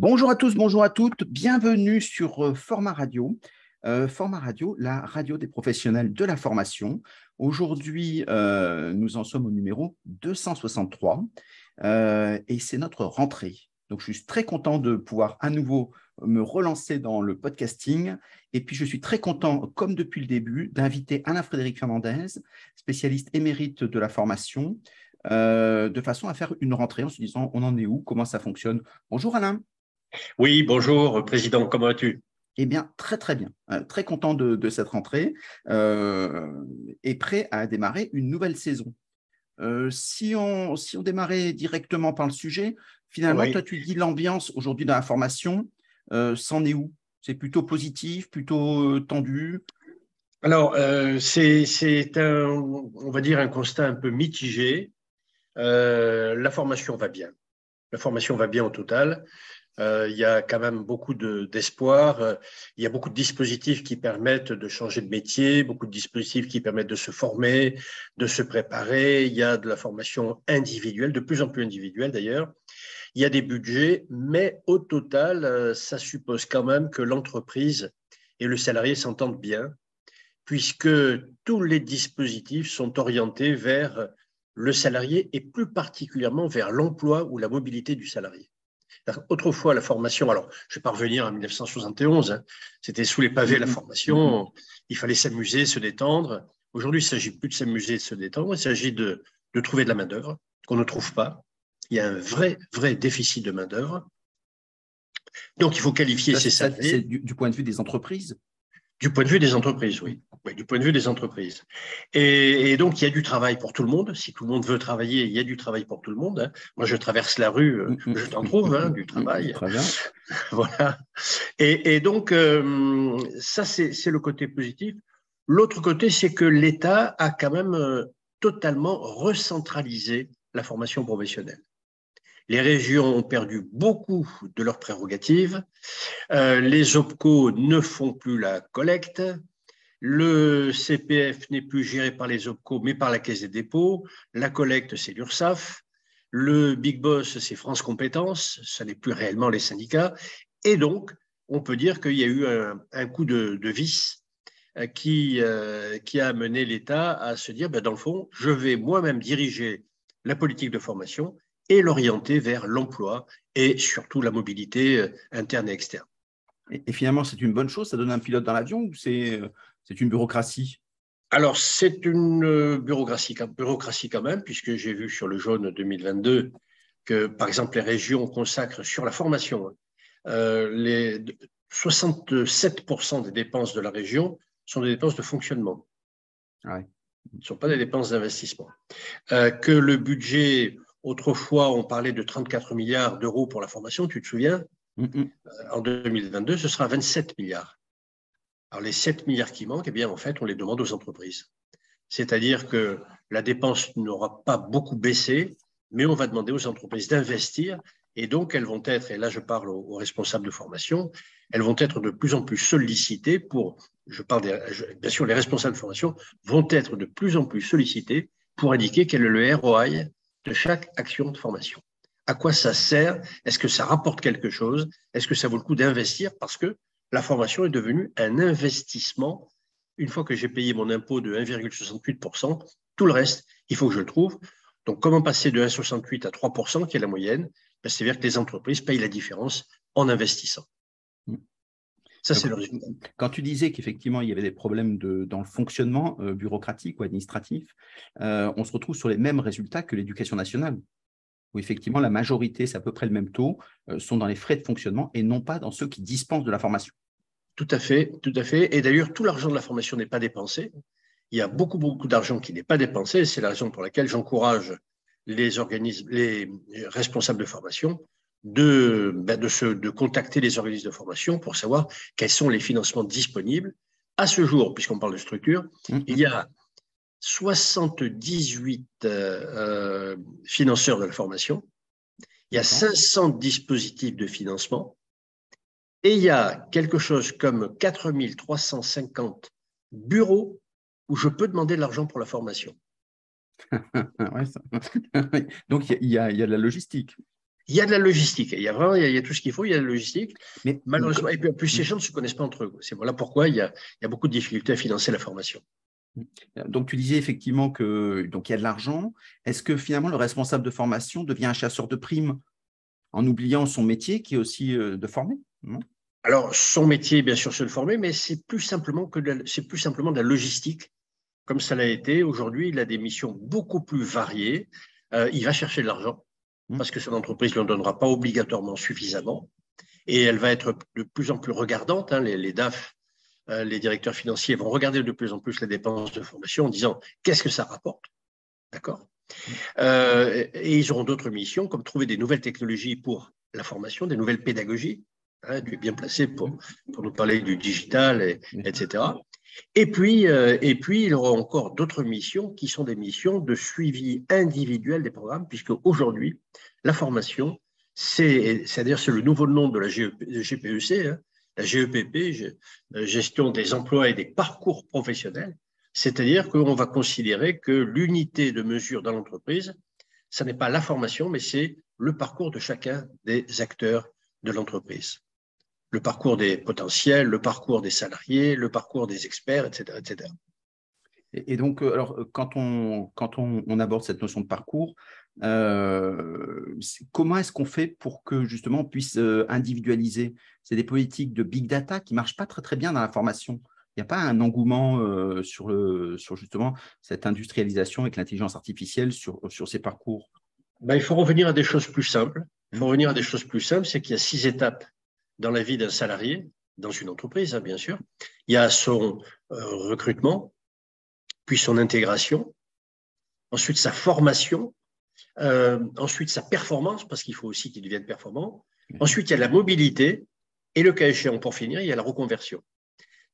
Bonjour à tous, bonjour à toutes, bienvenue sur euh, Format Radio. Euh, Format Radio, la radio des professionnels de la formation. Aujourd'hui, euh, nous en sommes au numéro 263 et c'est notre rentrée. Donc, je suis très content de pouvoir à nouveau me relancer dans le podcasting. Et puis, je suis très content, comme depuis le début, d'inviter Alain-Frédéric Fernandez, spécialiste émérite de la formation, de façon à faire une rentrée en se disant on en est où, comment ça fonctionne? Bonjour Alain. Oui, bonjour, Président, comment vas-tu? Eh bien, très très bien. Euh, très content de, cette rentrée euh, et prêt à démarrer une nouvelle saison. Euh, si, on, si on démarrait directement par le sujet, finalement, toi, tu dis l'ambiance aujourd'hui dans la formation, c'en est où? C'est plutôt positif, plutôt tendu? Alors, c'est un, on va dire, un constat un peu mitigé. la formation va bien. La formation va bien au total. Euh, il y a quand même beaucoup d'espoir. Euh, il y a beaucoup de dispositifs qui permettent de changer de métier, beaucoup de dispositifs qui permettent de se former, de se préparer. Il y a de la formation individuelle, de plus en plus individuelle d'ailleurs. Il y a des budgets, mais au total, euh, ça suppose quand même que l'entreprise et le salarié s'entendent bien, puisque tous les dispositifs sont orientés vers le salarié et plus particulièrement vers l'emploi ou la mobilité du salarié. Autrefois, la formation, alors je vais pas revenir en 1971, hein, c'était sous les pavés la formation, mm-hmm. il fallait s'amuser, se détendre. Aujourd'hui, il ne s'agit plus de s'amuser, de se détendre, il s'agit de, trouver de la main-d'œuvre qu'on ne trouve pas. Il y a un vrai, vrai déficit de main-d'œuvre. Donc, il faut qualifier ces salariés. du, point de vue des entreprises du point de vue des entreprises, oui. du point de vue des entreprises. Et, donc, il y a du travail pour tout le monde. Si tout le monde veut travailler, il y a du travail pour tout le monde. Hein. Moi, je traverse la rue, euh, je t'en trouve, hein, du travail. Très bien. voilà. Et, donc, euh, ça, c'est le côté positif. L'autre côté, c'est que l'État a quand même euh, totalement recentralisé la formation professionnelle. Les régions ont perdu beaucoup de leurs prérogatives. Euh, les OPCO ne font plus la collecte. Le CPF n'est plus géré par les OPCO, mais par la Caisse des dépôts. La collecte, c'est l'URSSAF. Le Big Boss, c'est France Compétences. Ce n'est plus réellement les syndicats. Et donc, on peut dire qu'il y a eu un, coup de, vis euh, qui, euh, qui a amené l'État à se dire, ben, dans le fond, je vais moi-même diriger la politique de formation et l'orienter vers l'emploi et surtout la mobilité euh, interne et externe. Et, finalement, c'est une bonne chose? Ça donne un pilote dans l'avion ou c'est euh, une bureaucratie? Alors, c'est une euh, bureaucratie, bureaucratie quand même, puisque j'ai vu sur le jaune 2022 que, par exemple, les régions consacrent sur la formation les 67% des dépenses de la région sont des dépenses de fonctionnement. Ouais. Ce ne sont pas des dépenses d'investissement. que le budget Autrefois, on parlait de 34 milliards d'euros pour la formation, tu te souviens euh, En 2022, ce sera 27 milliards. Alors les 7 milliards qui manquent, eh bien, en fait, on les demande aux entreprises. C'est-à-dire que la dépense n'aura pas beaucoup baissé, mais on va demander aux entreprises d'investir et donc, elles vont être, et là je parle aux, responsables de formation, elles vont être de plus en plus sollicitées pour, je parle des, bien sûr, les responsables de formation vont être de plus en plus sollicités pour indiquer quel est le ROI de chaque action de formation. À quoi ça sert? Est-ce que ça rapporte quelque chose? Est-ce que ça vaut le coup d'investir? Parce que la formation est devenue un investissement. Une fois que j'ai payé mon impôt de 1,68%, tout le reste, il faut que je le trouve. Donc, comment passer de 1,68 à 3%, qui est la moyenne? Ben, C'est-à-dire que les entreprises payent la différence en investissant. Ça, c'est le Quand tu disais qu'effectivement, il y avait des problèmes de, dans le fonctionnement euh, bureaucratique ou administratif, euh, on se retrouve sur les mêmes résultats que l'éducation nationale, où effectivement, la majorité, c'est à peu près le même taux, euh, sont dans les frais de fonctionnement et non pas dans ceux qui dispensent de la formation. Tout à fait, tout à fait. Et d'ailleurs, tout l'argent de la formation n'est pas dépensé. Il y a beaucoup, beaucoup d'argent qui n'est pas dépensé. C'est la raison pour laquelle j'encourage les organismes, les responsables de formation de, ben de, de contacter les organismes de formation pour savoir quels sont les financements disponibles. À ce jour, puisqu'on parle de structure, mm-hmm. il y a 78 euh, euh, financeurs de la formation, il y a 500 dispositifs de financement et il y a quelque chose comme 4350 bureaux où je peux demander de l'argent pour la formation. Donc il y, a, il y a de la logistique. Il y a de la logistique. Il y a vraiment il y a, tout ce qu'il faut. Il y a de la logistique. Mais malheureusement, et puis en plus, ces gens ne se connaissent pas entre eux. C'est voilà pourquoi il y, a, il y a beaucoup de difficultés à financer la formation. Donc, tu disais effectivement que donc il y a de l'argent. Est-ce que finalement le responsable de formation devient un chasseur de primes en oubliant son métier qui est aussi euh, de former Alors, son métier, bien sûr, c'est de former, mais c'est plus simplement que c'est plus simplement de la logistique, comme ça l'a été. Aujourd'hui, il a des missions beaucoup plus variées. Euh, il va chercher de l'argent. Parce que son entreprise ne lui en donnera pas obligatoirement suffisamment. Et elle va être de plus en plus regardante. Hein, les, DAF, euh, les directeurs financiers vont regarder de plus en plus les dépenses de formation en disant qu'est-ce que ça rapporte? D'accord? Mmh. euh, Et ils auront d'autres missions, comme trouver des nouvelles technologies pour la formation, des nouvelles pédagogies. Hein, tu es bien placé pour, pour nous parler du digital, et, etc. Et puis, euh, et puis, il y aura encore d'autres missions qui sont des missions de suivi individuel des programmes, puisque aujourd'hui, la formation, c'est-à-dire c'est le nouveau nom de la GPEC, e hein, la GEPP, euh, gestion des emplois et des parcours professionnels, c'est-à-dire qu'on va considérer que l'unité de mesure dans l'entreprise, ce n'est pas la formation, mais c'est le parcours de chacun des acteurs de l'entreprise le parcours des potentiels, le parcours des salariés, le parcours des experts, etc. etc. Et, donc, euh, alors, euh, quand on, quand on, aborde cette notion de parcours, euh, comment est-ce qu'on fait pour que justement on puisse individualiser? C'est des politiques de big data qui ne marchent pas très très bien dans la formation. Il n'y a pas un engouement sur, le, sur justement cette industrialisation avec l'intelligence artificielle sur, sur ces parcours? Ben, Il faut revenir à des choses plus simples. Il faut revenir à des choses plus simples, c'est qu'il y a six étapes dans la vie d'un salarié, dans une entreprise, hein, bien sûr. Il y a son euh, recrutement, puis son intégration, ensuite sa formation, euh, ensuite sa performance, parce qu'il faut aussi qu'il devienne performant. Ensuite, il y a la mobilité, et le cas échéant, pour finir, il y a la reconversion.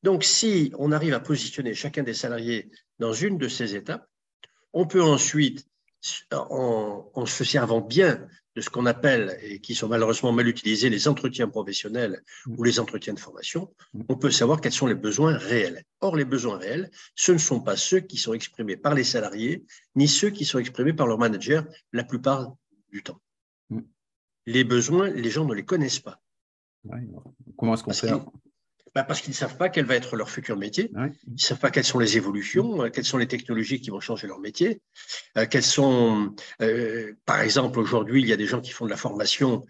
Donc, si on arrive à positionner chacun des salariés dans une de ces étapes, on peut ensuite, en, en se servant bien de ce qu'on appelle, et qui sont malheureusement mal utilisés, les entretiens professionnels ou les entretiens de formation, on peut savoir quels sont les besoins réels. Or, les besoins réels, ce ne sont pas ceux qui sont exprimés par les salariés, ni ceux qui sont exprimés par leur manager la plupart du temps. Les besoins, les gens ne les connaissent pas. Comment est-ce qu'on fait bah, parce qu'ils ne savent pas quel va être leur futur métier. Ils ne savent pas quelles sont les évolutions, euh, quelles sont les technologies qui vont changer leur métier. Euh, quelles sont, euh, par exemple, aujourd'hui, il y a des gens qui font de la formation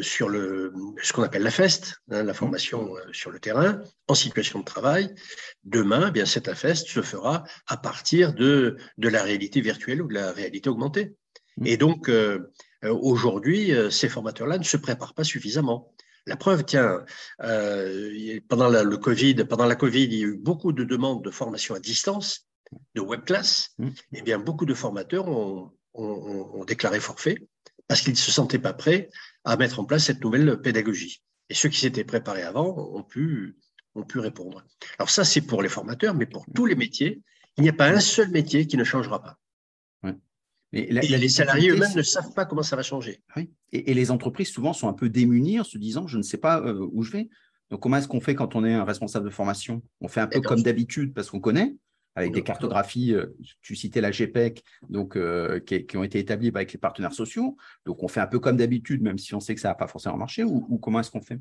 sur le, ce qu'on appelle la FEST, hein, la formation sur le terrain, en situation de travail. Demain, eh bien, cette FEST se fera à partir de, de la réalité virtuelle ou de la réalité augmentée. Mmh. Et donc, aujourd'hui, ces formateurs-là ne se préparent pas suffisamment. La preuve, tiens, euh, pendant, la, le COVID, pendant la Covid, il y a eu beaucoup de demandes de formation à distance, de web class. Mmh. Eh bien, beaucoup de formateurs ont, déclaré forfait parce qu'ils ne se sentaient pas prêts à mettre en place cette nouvelle pédagogie. Et ceux qui s'étaient préparés avant ont pu, ont pu répondre. Alors ça, c'est pour les formateurs, mais pour tous les métiers, il n'y a pas un seul métier qui ne changera pas. Mais les salariés eux-mêmes ne savent pas comment ça va changer. Et, les entreprises, souvent, sont un peu démunies en se disant je ne sais pas euh, où je vais. Donc, comment est-ce qu'on fait quand on est un responsable de formation? On fait un peu eh comme d'habitude parce qu'on connaît, avec des cartographies. Euh, tu citais la GPEC, donc, euh, qui, ont été établies avec les partenaires sociaux. Donc, on fait un peu comme d'habitude, même si on sait que ça n'a pas forcément marché. Ou, comment est-ce qu'on fait?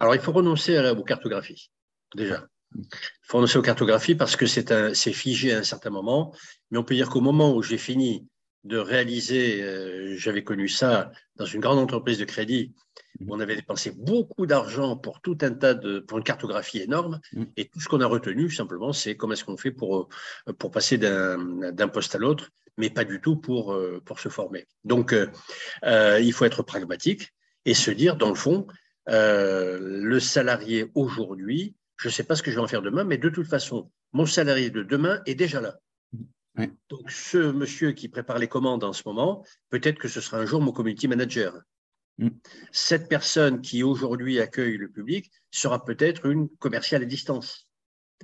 Alors, il faut renoncer à, aux cartographies, déjà. Il faut renoncer aux cartographies parce que c'est figé à un certain moment. Mais on peut dire qu'au moment où j'ai fini de réaliser, euh, j'avais connu ça dans une grande entreprise de crédit, où on avait dépensé beaucoup d'argent pour tout un tas de, pour une cartographie énorme, mm. et tout ce qu'on a retenu simplement, c'est comment est-ce qu'on fait pour, euh, pour passer d'un poste à l'autre, mais pas du tout pour, euh, pour se former. Donc, il faut être pragmatique et se dire, dans le fond, le salarié aujourd'hui, je ne sais pas ce que je vais en faire demain, mais de toute façon, mon salarié de demain est déjà là. Donc, ce monsieur qui prépare les commandes en ce moment, peut-être que ce sera un jour mon community manager. Mm. Cette personne qui aujourd'hui accueille le public sera peut-être une commerciale à distance.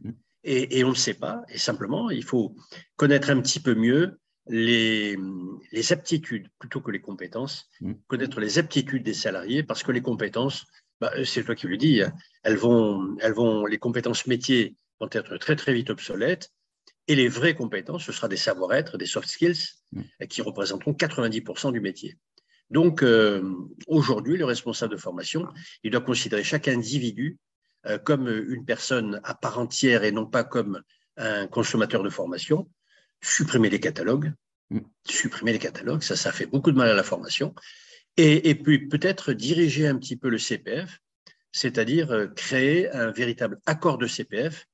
Mm. Et, on ne le sait pas. Et simplement, il faut connaître un petit peu mieux les, aptitudes plutôt que les compétences, mm. connaître les aptitudes des salariés, parce que les compétences, bah, c'est toi qui le dis, hein, elles vont, elles vont, les compétences métiers vont être très très vite obsolètes et les vraies compétences, ce sera des savoir-être, des soft skills, mm. qui représenteront 90% du métier. Donc, aujourd'hui, le responsable de formation, il doit considérer chaque individu comme une personne à part entière et non pas comme un consommateur de formation, supprimer les catalogues, mm. supprimer les catalogues, ça, ça fait beaucoup de mal à la formation, et, puis peut-être diriger un petit peu le CPF, c'est-à-dire euh, créer un véritable accord de CPF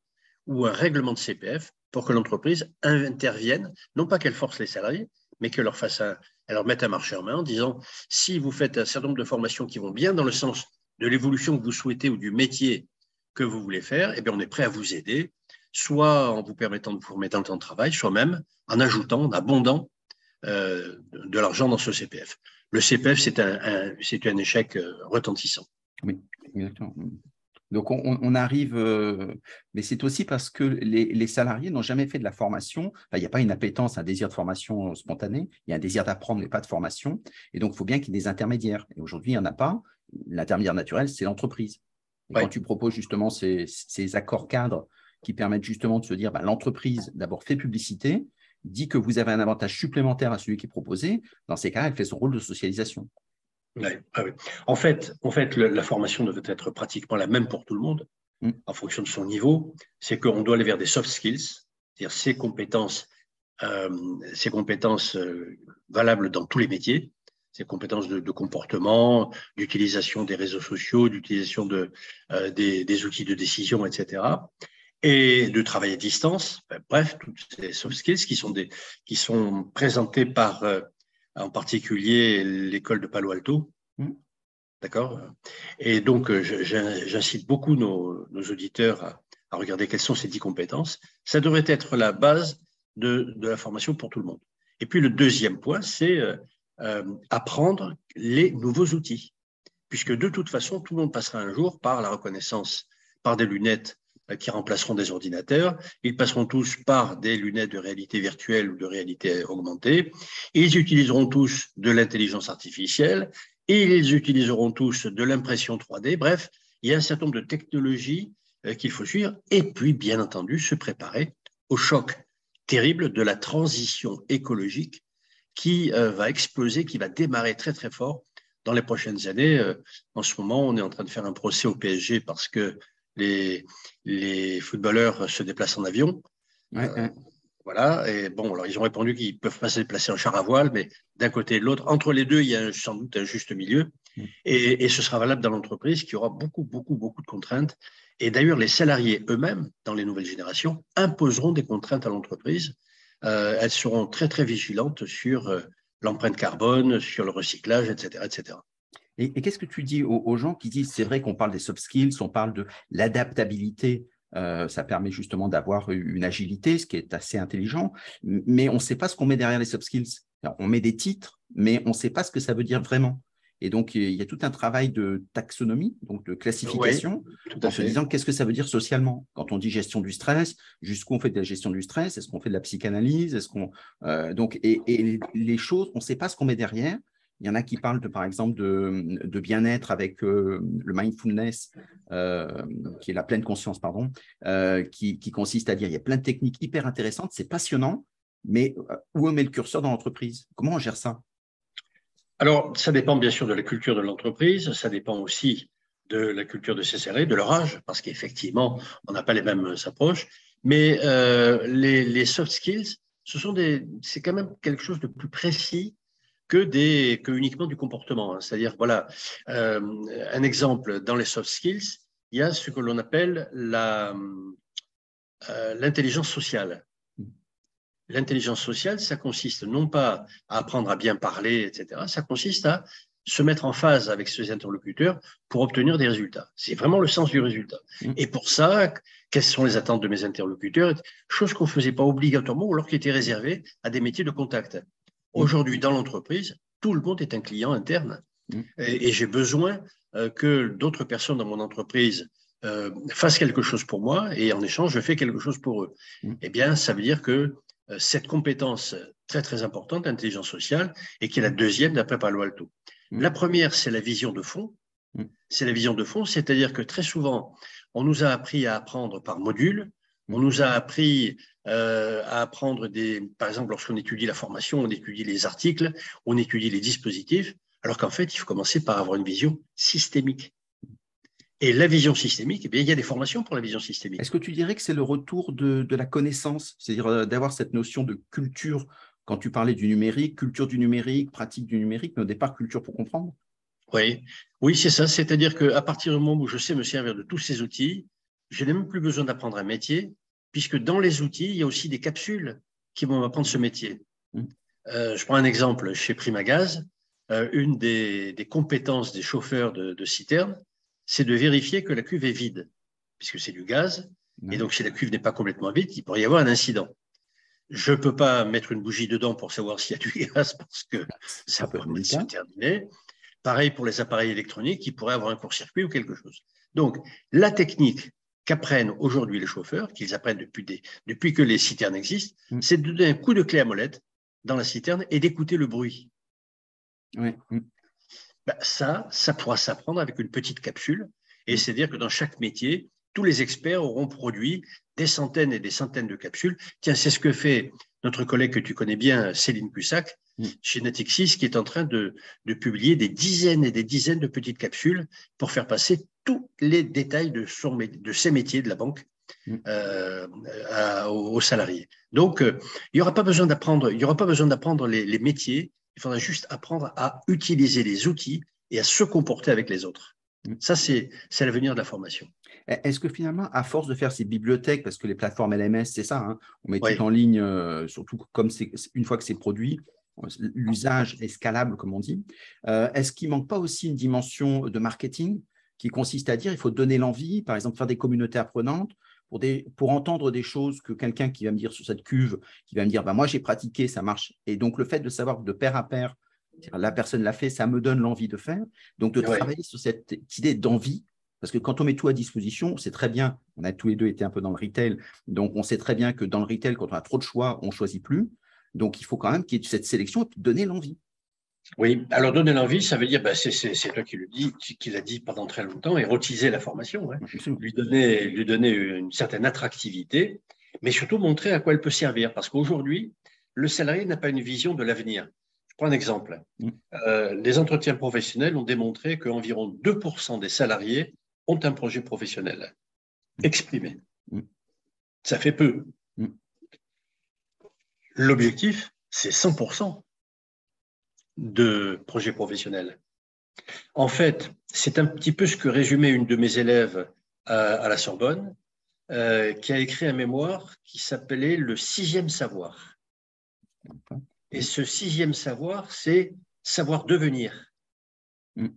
ou un règlement de CPF pour que l'entreprise intervienne, non pas qu'elle force les salariés, mais qu'elle leur fasse un, elle leur mette un marché en main en disant si vous faites un certain nombre de formations qui vont bien dans le sens de l'évolution que vous souhaitez ou du métier que vous voulez faire, eh bien on est prêt à vous aider soit en vous permettant de vous remettre en temps de travail, soit même en ajoutant, en abondant euh, de l'argent dans ce CPF. Le CPF, c'est un, un échec euh, retentissant. Oui, exactement. Donc, on, arrive, euh, mais c'est aussi parce que les, salariés n'ont jamais fait de la formation. il n'y a pas une appétence, un désir de formation spontané. Il y a un désir d'apprendre, mais pas de formation. Et donc, il faut bien qu'il y ait des intermédiaires. Et aujourd'hui, il n'y en a pas. L'intermédiaire naturel, c'est l'entreprise. Quand tu proposes justement ces, ces accords cadres qui permettent justement de se dire, bah, l'entreprise d'abord fait publicité, dit que vous avez un avantage supplémentaire à celui qui est proposé. Dans ces cas, elle fait son rôle de socialisation. Ah en fait, en fait la formation devait être pratiquement la même pour tout le monde, mm. en fonction de son niveau. C'est qu'on doit aller vers des soft skills, c'est-à-dire ces compétences, euh, ces compétences euh, valables dans tous les métiers, ces compétences de, comportement, d'utilisation des réseaux sociaux, d'utilisation de, euh, des, des, outils de décision, etc et de travail à distance. Bref, toutes ces soft skills qui sont, des, qui sont présentées par, euh, en particulier, l'école de Palo Alto. Mmh. D'accord? Et donc, euh, j'incite beaucoup nos, nos auditeurs à, regarder quelles sont ces dix compétences. Ça devrait être la base de, de, la formation pour tout le monde. Et puis, le deuxième point, c'est euh, apprendre les nouveaux outils. Puisque de toute façon, tout le monde passera un jour par la reconnaissance, par des lunettes euh, qui remplaceront des ordinateurs. Ils passeront tous par des lunettes de réalité virtuelle ou de réalité augmentée. Ils utiliseront tous de l'intelligence artificielle ils utiliseront tous de l'impression 3D. Bref, il y a un certain nombre de technologies euh, qu'il faut suivre et puis, bien entendu, se préparer au choc terrible de la transition écologique qui euh, va exploser, qui va démarrer très très fort dans les prochaines années. En ce moment, on est en train de faire un procès au PSG parce que les, les footballeurs se déplacent en avion. Euh, voilà, et bon, alors ils ont répondu qu'ils ne peuvent pas se déplacer en char à voile, mais d'un côté et de l'autre, entre les deux, il y a sans doute un juste milieu. Mm. Et, et, ce sera valable dans l'entreprise qui aura beaucoup, beaucoup, beaucoup de contraintes. Et d'ailleurs, les salariés eux-mêmes, dans les nouvelles générations, imposeront des contraintes à l'entreprise. Euh, elles seront très, très vigilantes sur euh, l'empreinte carbone, sur le recyclage, etc. etc. Et, qu'est-ce que tu dis aux, gens qui disent, c'est vrai qu'on parle des soft skills, on parle de l'adaptabilité, euh, ça permet justement d'avoir une agilité, ce qui est assez intelligent, mais on ne sait pas ce qu'on met derrière les soft skills. on met des titres, mais on ne sait pas ce que ça veut dire vraiment. Et donc, il y a tout un travail de taxonomie, donc de classification, en se disant qu'est-ce que ça veut dire socialement. Quand on dit gestion du stress, jusqu'où on fait de la gestion du stress? Est-ce qu'on fait de la psychanalyse? Est-ce qu'on euh, donc et, et, les choses, on ne sait pas ce qu'on met derrière. Il y en a qui parlent, de, par exemple, de, bien-être avec euh, le mindfulness, euh, qui est la pleine conscience, pardon, euh, qui, consiste à dire il y a plein de techniques hyper intéressantes, c'est passionnant, mais où on met le curseur dans l'entreprise? Comment on gère ça? Alors, ça dépend bien sûr de la culture de l'entreprise, ça dépend aussi de la culture de ses salariés, de leur âge, parce qu'effectivement, on n'a pas les mêmes approches. Mais les, les, soft skills, ce c'est quand même quelque chose de plus précis que, des, que uniquement du comportement. Hein. C'est-à-dire, voilà, euh, un exemple dans les soft skills, il y a ce que l'on appelle euh, l'intelligence sociale. L'intelligence sociale, ça consiste non pas à apprendre à bien parler, etc., ça consiste à se mettre en phase avec ses interlocuteurs pour obtenir des résultats. C'est vraiment le sens du résultat. Mmh. Et pour ça, quelles sont les attentes de mes interlocuteurs? Chose qu'on ne faisait pas obligatoirement ou alors qui était réservée à des métiers de contact. Aujourd'hui, dans l'entreprise, tout le monde est un client interne. Mm. Et, j'ai besoin euh, que d'autres personnes dans mon entreprise euh, fassent quelque chose pour moi et en échange, je fais quelque chose pour eux. Mm. Eh bien, ça veut dire que euh, cette compétence très, très importante, l'intelligence sociale, et qui est la deuxième d'après Palo Alto. La première, c'est la vision de fond. C'est la vision de fond, c'est-à-dire que très souvent, on nous a appris à apprendre par module, on nous a appris euh, à apprendre des, par exemple, lorsqu'on étudie la formation, on étudie les articles, on étudie les dispositifs, Alors qu'en fait, il faut commencer par avoir une vision systémique. Et la vision systémique, eh bien, il y a des formations pour la vision systémique. Est-ce que tu dirais que c'est le retour de, la connaissance, c'est-à-dire euh, d'avoir cette notion de culture quand tu parlais du numérique, culture du numérique, pratique du numérique, mais au départ, culture pour comprendre? Oui, oui c'est ça. C'est-à-dire qu'à partir du moment où je sais me servir de tous ces outils, je n'ai même plus besoin d'apprendre un métier, puisque dans les outils, il y a aussi des capsules qui vont m'apprendre ce métier. Mmh. Euh, je prends un exemple. Chez Primagaz, euh, une des, compétences des chauffeurs de, de citerne, c'est de vérifier que la cuve est vide, puisque c'est du gaz. Et donc, si la cuve n'est pas complètement vide, il pourrait y avoir un incident. Je ne peux pas mettre une bougie dedans pour savoir s'il y a du gaz parce que ça peut se terminer. Pareil pour les appareils électroniques qui pourraient avoir un court-circuit ou quelque chose. Donc, la technique qu'apprennent aujourd'hui les chauffeurs, qu'ils apprennent depuis, depuis que les citernes existent, mm. c'est de donner un coup de clé à molette dans la citerne et d'écouter le bruit. Oui. Mm. Bah, ça, ça pourra s'apprendre avec une petite capsule. Et mm. c'est-à-dire que dans chaque métier, tous les experts auront produit des centaines et des centaines de capsules. Tiens, c'est ce que fait notre collègue que tu connais bien, Céline Cussac, mm. chez Natixis, qui est en train de, publier des dizaines et des dizaines de petites capsules pour faire passer tous les détails de, son, de ses métiers de la banque mm. euh, aux, salariés. Donc, euh, il n'y aura pas besoin d'apprendre, il y aura pas besoin d'apprendre les métiers, il faudra juste apprendre à utiliser les outils et à se comporter avec les autres. Mm. Ça, c'est l'avenir de la formation. Est-ce que finalement, à force de faire ces bibliothèques, parce que les plateformes LMS, c'est ça, hein, on met tout en ligne, euh, surtout comme une fois que c'est produit, l'usage est scalable, comme on dit. Euh, est-ce qu'il ne manque pas aussi une dimension de marketing qui consiste à dire il faut donner l'envie, par exemple, faire des communautés apprenantes, pour, des, pour entendre des choses que quelqu'un qui va me dire sur cette cuve, qui va me dire bah, moi j'ai pratiqué, ça marche. Et donc le fait de savoir de pair à pair, la personne l'a fait, ça me donne l'envie de faire. Donc de travailler sur cette idée d'envie, parce que quand on met tout à disposition, c'est très bien. On a tous les deux été un peu dans le retail, donc on sait très bien que dans le retail, quand on a trop de choix, on ne choisit plus. Donc il faut quand même qu'il y ait cette sélection et donner l'envie. Oui, alors donner l'envie, ça veut dire, bah, c'est toi qui le dis, qui, l'a dit pendant très longtemps, érotiser la formation, hein. lui, donner, lui donner une certaine attractivité, mais surtout montrer à quoi elle peut servir. Parce qu'aujourd'hui, le salarié n'a pas une vision de l'avenir. Je prends un exemple. Mm. Euh, les entretiens professionnels ont démontré qu'environ 2% des salariés ont un projet professionnel exprimé. Mm. Ça fait peu. Mm. L'objectif, c'est 100% de projets professionnels. En fait, c'est un petit peu ce que résumait une de mes élèves à, la Sorbonne, euh, qui a écrit un mémoire qui s'appelait Le sixième savoir. Et ce sixième savoir, c'est savoir devenir. Mm.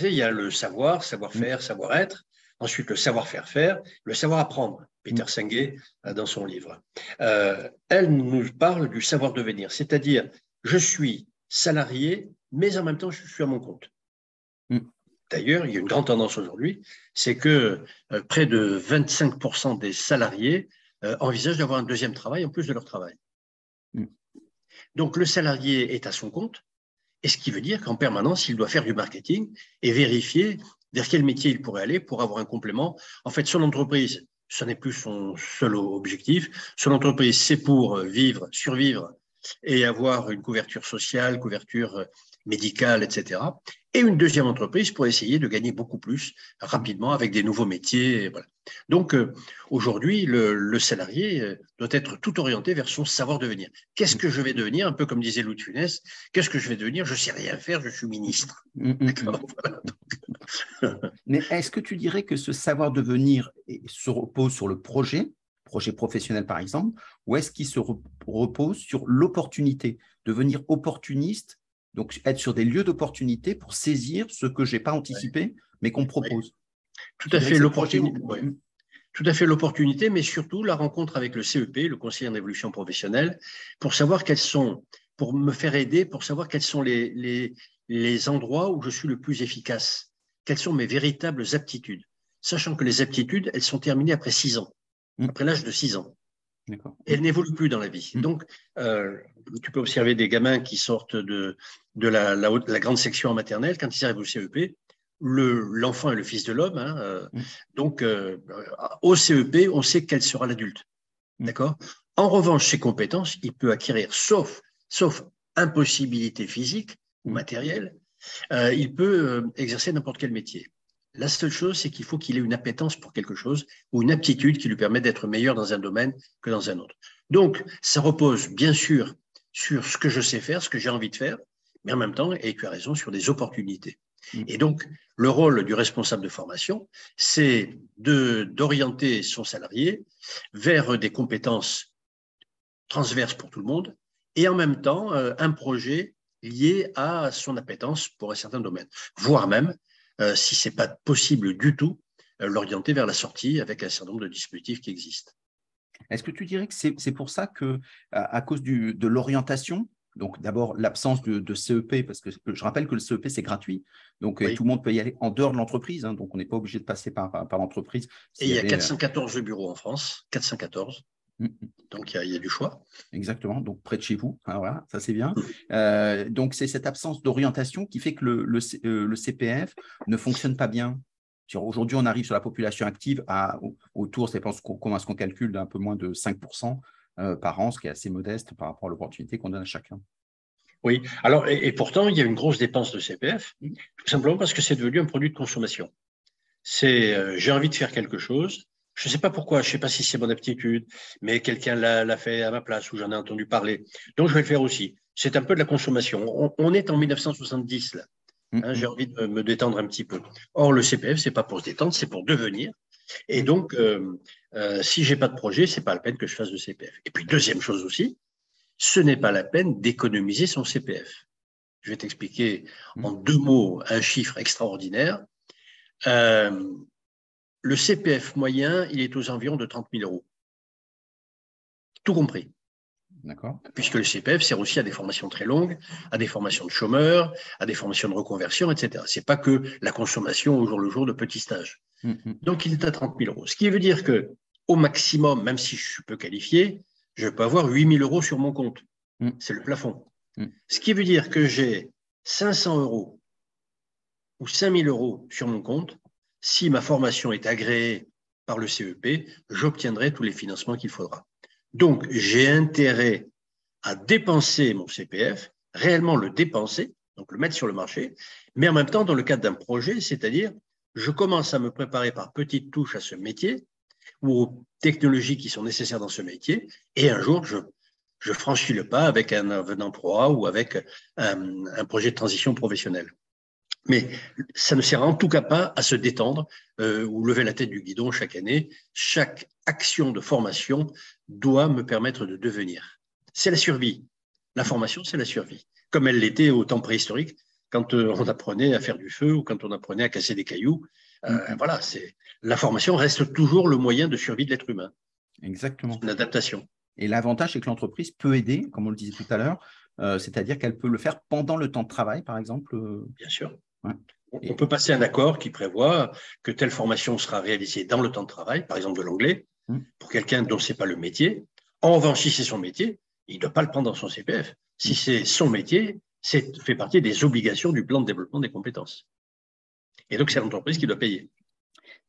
Il y a le savoir, savoir-faire, mm. savoir-être, ensuite le savoir-faire faire, le savoir-apprendre. Peter mm. Senge, dans son livre. Euh, elle nous parle du savoir devenir, c'est-à-dire je suis salarié, mais en même temps, je suis à mon compte. Mm. D'ailleurs, il y a une grande tendance aujourd'hui, c'est que euh, près de 25% des salariés euh, envisagent d'avoir un deuxième travail en plus de leur travail. Mm. Donc, le salarié est à son compte, et ce qui veut dire qu'en permanence, il doit faire du marketing et vérifier vers quel métier il pourrait aller pour avoir un complément. En fait, son entreprise, ce n'est plus son seul objectif. Son entreprise, c'est pour vivre, survivre et avoir une couverture sociale, couverture médicale, etc. Et une deuxième entreprise pour essayer de gagner beaucoup plus rapidement avec des nouveaux métiers. Donc euh, aujourd'hui, le, salarié euh, doit être tout orienté vers son savoir devenir. Qu'est-ce que je vais devenir Un peu comme disait Louis Funès, qu'est-ce que je vais devenir? Je ne sais rien faire, je suis ministre. Mm, mm, mm. Mais est-ce que tu dirais que ce savoir devenir se repose sur le projet projet professionnel par exemple, ou est-ce qu'il se repose sur l'opportunité, devenir opportuniste, donc être sur des lieux d'opportunité pour saisir ce que je n'ai pas anticipé, mais qu'on propose Tout à fait l'opportunité. Tout à fait l'opportunité, mais surtout la rencontre avec le CEP, le conseiller en évolution professionnelle, pour savoir quels sont, pour me faire aider, pour savoir quels sont les, les, les endroits où je suis le plus efficace, quelles sont mes véritables aptitudes, sachant que les aptitudes, elles sont terminées après six ans. Mm. après l'âge de 6 ans. Et elle n'évolue plus dans la vie. Mm. Donc, euh, tu peux observer des gamins qui sortent de, de la, la, grande section en maternelle, quand ils arrivent au CEP, l'enfant est le fils de l'homme. Hein, euh, mm. Donc, euh, au CEP, on sait quel sera l'adulte. D'accord? En revanche, ses compétences, il peut acquérir, sauf, sauf impossibilité physique ou matérielle, il peut exercer n'importe quel métier. La seule chose, c'est qu'il faut qu'il ait une appétence pour quelque chose ou une aptitude qui lui permet d'être meilleur dans un domaine que dans un autre. Donc, ça repose bien sûr sur ce que je sais faire, ce que j'ai envie de faire, mais en même temps, et tu as raison, sur des opportunités. Mm. Et donc, le rôle du responsable de formation, c'est d'orienter son salarié vers des compétences transverses pour tout le monde et en même temps euh, un projet lié à son appétence pour un certain domaine, voire même euh, si ce n'est pas possible du tout, euh, l'orienter vers la sortie avec un certain nombre de dispositifs qui existent. Est-ce que tu dirais que c'est pour ça que, à, cause de l'orientation, donc d'abord l'absence de, CEP, parce que je rappelle que le CEP c'est gratuit, donc tout le monde peut y aller en dehors de l'entreprise, hein, donc on n'est pas obligé de passer par, par, l'entreprise. Et il y a 414 euh, bureaux en France, 414. Mm, mm. Donc il y, a, du choix. Exactement, donc près de chez vous, hein, voilà, ça c'est bien. Mm. donc c'est cette absence d'orientation qui fait que le, le, CPF ne fonctionne pas bien Aujourd'hui, on arrive sur la population active à autour, c'est comment est-ce qu'on calcule, d'un peu moins de 5% euh, par an, ce qui est assez modeste par rapport à l'opportunité qu'on donne à chacun. Oui, alors, et, pourtant, il y a une grosse dépense de CPF, tout simplement parce que c'est devenu un produit de consommation. C'est euh, j'ai envie de faire quelque chose, je ne sais pas pourquoi, je ne sais pas si c'est mon aptitude, mais quelqu'un l'a fait à ma place ou j'en ai entendu parler. Donc, je vais le faire aussi. C'est un peu de la consommation. On, on est en 1970, là. Hein, j'ai envie de me détendre un petit peu. Or, le CPF, c'est pas pour se détendre, c'est pour devenir. Et donc, euh, euh, si j'ai pas de projet, c'est pas la peine que je fasse de CPF. Et puis, deuxième chose aussi, ce n'est pas la peine d'économiser son CPF. Je vais t'expliquer en deux mots un chiffre extraordinaire. Euh, le CPF moyen, il est aux environs de 30 000 euros. Tout compris. Puisque le CPF sert aussi à des formations très longues, à des formations de chômeurs, à des formations de reconversion, etc. Ce n'est pas que la consommation au jour le jour de petits stages. Mm, mm. Donc, il est à 30 000 euros. Ce qui veut dire que, au maximum, même si je suis peu qualifié, je peux avoir 8 000 euros sur mon compte. Mm. C'est le plafond. Ce qui veut dire que j'ai 500 euros ou 5 000 euros sur mon compte. Si ma formation est agréée par le CEP, j'obtiendrai tous les financements qu'il faudra. Donc, j'ai intérêt à dépenser mon CPF, réellement le dépenser, donc le mettre sur le marché, mais en même temps dans le cadre d'un projet, c'est-à-dire je commence à me préparer par petites touches à ce métier ou aux technologies qui sont nécessaires dans ce métier, et un jour, je, franchis le pas avec un, un emploi ou avec un, un projet de transition professionnelle. Mais ça ne sert en tout cas pas à se détendre euh, ou lever la tête du guidon chaque année. Chaque action de formation doit me permettre de devenir. C'est la survie. La formation, c'est la survie. Comme elle l'était au temps préhistorique, quand euh, on apprenait à faire du feu ou quand on apprenait à casser des cailloux. Euh. Voilà, c'est la formation reste toujours le moyen de survie de l'être humain. Exactement. Une adaptation. Et l'avantage, c'est que l'entreprise peut aider, comme on le disait tout à l'heure, c'est-à-dire qu'elle peut le faire pendant le temps de travail, par exemple. Bien sûr. On peut passer un accord qui prévoit que telle formation sera réalisée dans le temps de travail, par exemple de l'anglais, hmm. pour quelqu'un dont ce n'est pas le métier. En revanche, si c'est son métier, il ne doit pas le prendre dans son CPF. Si hmm. c'est son métier, c'est fait partie des obligations du plan de développement des compétences. Et donc, c'est l'entreprise qui doit payer.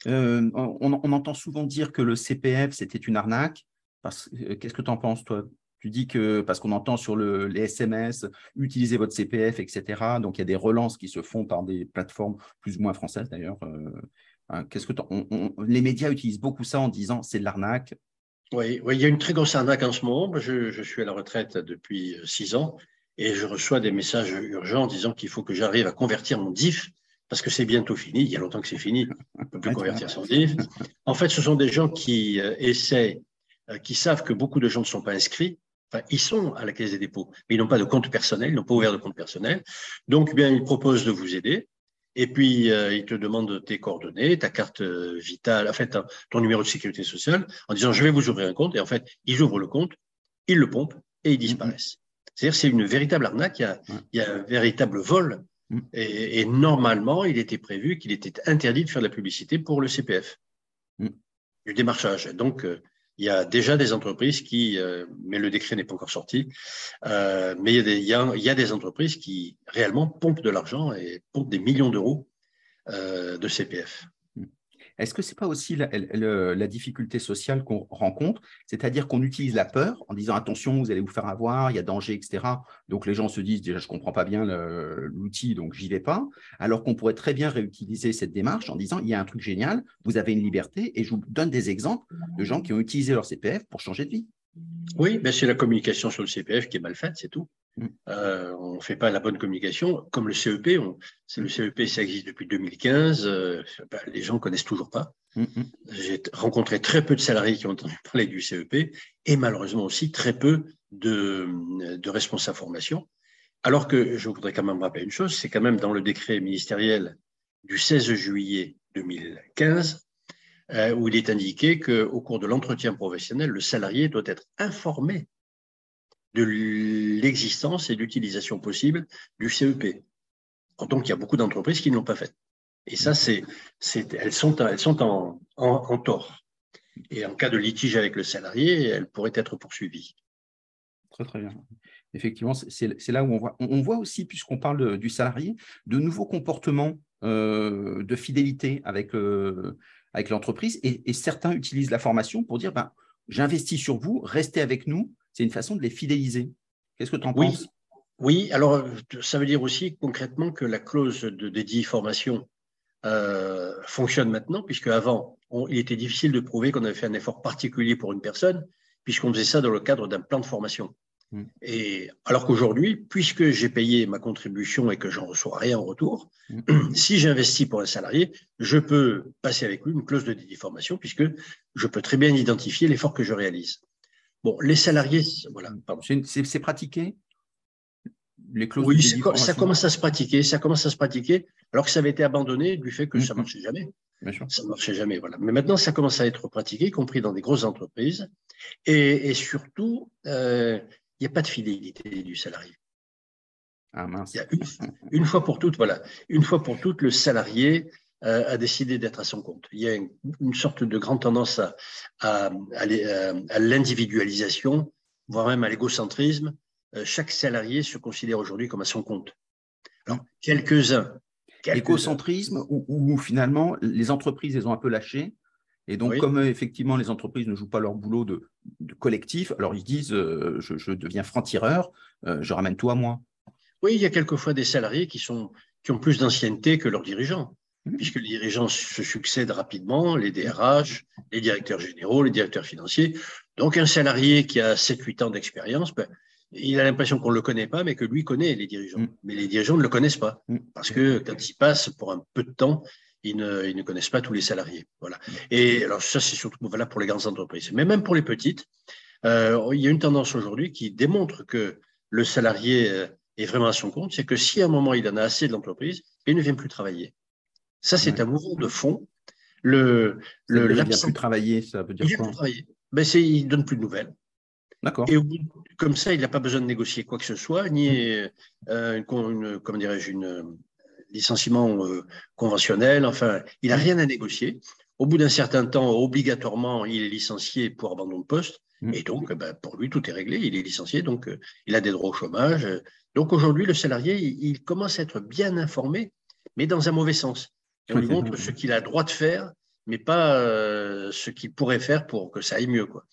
Euh, on, entend souvent dire que le CPF, c'était une arnaque. Euh, qu'est-ce que tu en penses, toi? Tu dis que, parce qu'on entend sur les SMS, utilisez votre CPF, etc. Donc, il y a des relances qui se font par des plateformes plus ou moins françaises d'ailleurs. Euh, hein, qu'est-ce que les médias utilisent beaucoup ça en disant c'est de l'arnaque. Oui, oui, il y a une très grosse arnaque en ce moment. Je, je suis à la retraite depuis six ans et je reçois des messages urgents disant qu'il faut que j'arrive à convertir mon DIF parce que c'est bientôt fini. Il y a longtemps que c'est fini. On ne peut plus convertir son DIF. En fait, ce sont des gens qui euh, essaient, qui savent que beaucoup de gens ne sont pas inscrits ils sont à la Caisse des dépôts, mais ils n'ont pas de compte personnel, ils n'ont pas ouvert de compte personnel. Donc, eh bien, ils proposent de vous aider. Et puis, euh, ils te demandent tes coordonnées, ta carte euh, vitale, en fait, ton numéro de sécurité sociale, en disant je vais vous ouvrir un compte. Et en fait, ils ouvrent le compte, ils le pompent et ils disparaissent. C'est-à-dire, c'est une véritable arnaque. Il y a, un véritable vol. Mm. Et, et, normalement, il était prévu qu'il était interdit de faire de la publicité pour le CPF, mm. du démarchage. Donc, euh, il y a déjà des entreprises qui, euh, mais le décret n'est pas encore sorti, euh, mais il y, a des, il, y a, des, entreprises qui réellement pompent de l'argent et pompent des millions d'euros de CPF. Est-ce que ce n'est pas aussi la, difficulté sociale qu'on rencontre? C'est-à-dire qu'on utilise la peur en disant attention, vous allez vous faire avoir, il y a danger, etc. Donc les gens se disent déjà, je ne comprends pas bien l'outil, donc j'y vais pas. Alors qu'on pourrait très bien réutiliser cette démarche en disant il y a un truc génial, vous avez une liberté, et je vous donne des exemples de gens qui ont utilisé leur CPF pour changer de vie. Oui, ben c'est la communication sur le CPF qui est mal faite, c'est tout. Euh, on ne fait pas la bonne communication. Comme le CEP, c'est le CEP, ça existe depuis 2015. Euh, ben, les gens ne connaissent toujours pas. Mm, mm. J'ai rencontré très peu de salariés qui ont entendu parler du CEP et malheureusement aussi très peu de, de responsables formation. Alors que je voudrais quand même rappeler une chose, c'est quand même dans le décret ministériel du 16 juillet 2015 euh, où il est indiqué qu'au cours de l'entretien professionnel, le salarié doit être informé de l'existence et l'utilisation possible du CEP. Donc, il y a beaucoup d'entreprises qui ne l'ont pas fait. Et ça, c'est, elles sont, elles sont en, en, tort. Et en cas de litige avec le salarié, elles pourraient être poursuivies. Très, très bien. Effectivement, c'est là où on voit. Voit aussi, puisqu'on parle du salarié, de nouveaux comportements euh, de fidélité avec, euh, avec l'entreprise. Et, certains utilisent la formation pour dire ben, j'investis sur vous, restez avec nous. C'est une façon de les fidéliser. Qu'est-ce que tu en penses? Oui, alors ça veut dire aussi concrètement que la clause de dédié formation euh, fonctionne maintenant, puisque avant, il était difficile de prouver qu'on avait fait un effort particulier pour une personne, puisqu'on faisait ça dans le cadre d'un plan de formation. Mm. Et alors qu'aujourd'hui, puisque j'ai payé ma contribution et que j'en reçois rien en retour, mm. si j'investis pour un salarié, je peux passer avec lui une clause de déformation puisque je peux très bien identifier l'effort que je réalise. Bon, les salariés, voilà. C'est pratiqué? Les clauses Oui, ça commence à se pratiquer. Ça commence à se pratiquer, alors que ça avait été abandonné du fait que ça ne mm, marchait jamais. Ça ne marchait jamais, voilà. Mais maintenant, ça commence à être pratiqué, y compris dans des grosses entreprises. Et, surtout, euh, il n'y a pas de fidélité du salarié. Ah, y a une, fois pour toutes, voilà, une fois pour toutes, le salarié euh, a décidé d'être à son compte. Il y a une, sorte de grande tendance à, à, à, l'individualisation, voire même à l'égocentrisme. Euh, chaque salarié se considère aujourd'hui comme à son compte. Alors, quelques-uns. Égocentrisme où, finalement les entreprises, elles ont un peu lâché et donc, comme euh, effectivement les entreprises ne jouent pas leur boulot de, collectif, alors ils disent euh, je, deviens franc-tireur, euh, je ramène tout à moi. Oui, il y a quelquefois des salariés qui, sont, qui ont plus d'ancienneté que leurs dirigeants. Puisque les dirigeants se succèdent rapidement, les DRH, les directeurs généraux, les directeurs financiers. Donc, un salarié qui a 7-8 ans d'expérience, ben, il a l'impression qu'on ne le connaît pas, mais que lui connaît les dirigeants. Mmh. Mais les dirigeants ne le connaissent pas, mmh. parce que quand il passe pour un peu de temps, ils ne, connaissent pas tous les salariés. Voilà. Et alors ça, c'est surtout valable pour les grandes entreprises. Mais même pour les petites, euh, il y a une tendance aujourd'hui qui démontre que le salarié euh, est vraiment à son compte, c'est que si à un moment il en a assez de l'entreprise, il ne vient plus travailler. Ça, c'est un mouvement de fond. Le, le, il ne vient plus travailler, ça veut dire il quoi travailler. Ben, il ne donne plus de nouvelles. D'accord. Et comme ça, il n'a pas besoin de négocier quoi que ce soit, ni euh, une, comment dirais-je, une, licenciement euh, conventionnel, enfin, il n'a rien à négocier. Au bout d'un certain temps, obligatoirement, il est licencié pour abandon de poste. Mmh. Et donc, ben, pour lui, tout est réglé. Il est licencié, donc euh, il a des droits au chômage. Donc aujourd'hui, le salarié, il, commence à être bien informé, mais dans un mauvais sens. Et on lui montre ce qu'il a droit de faire, mais pas euh, ce qu'il pourrait faire pour que ça aille mieux. Quoi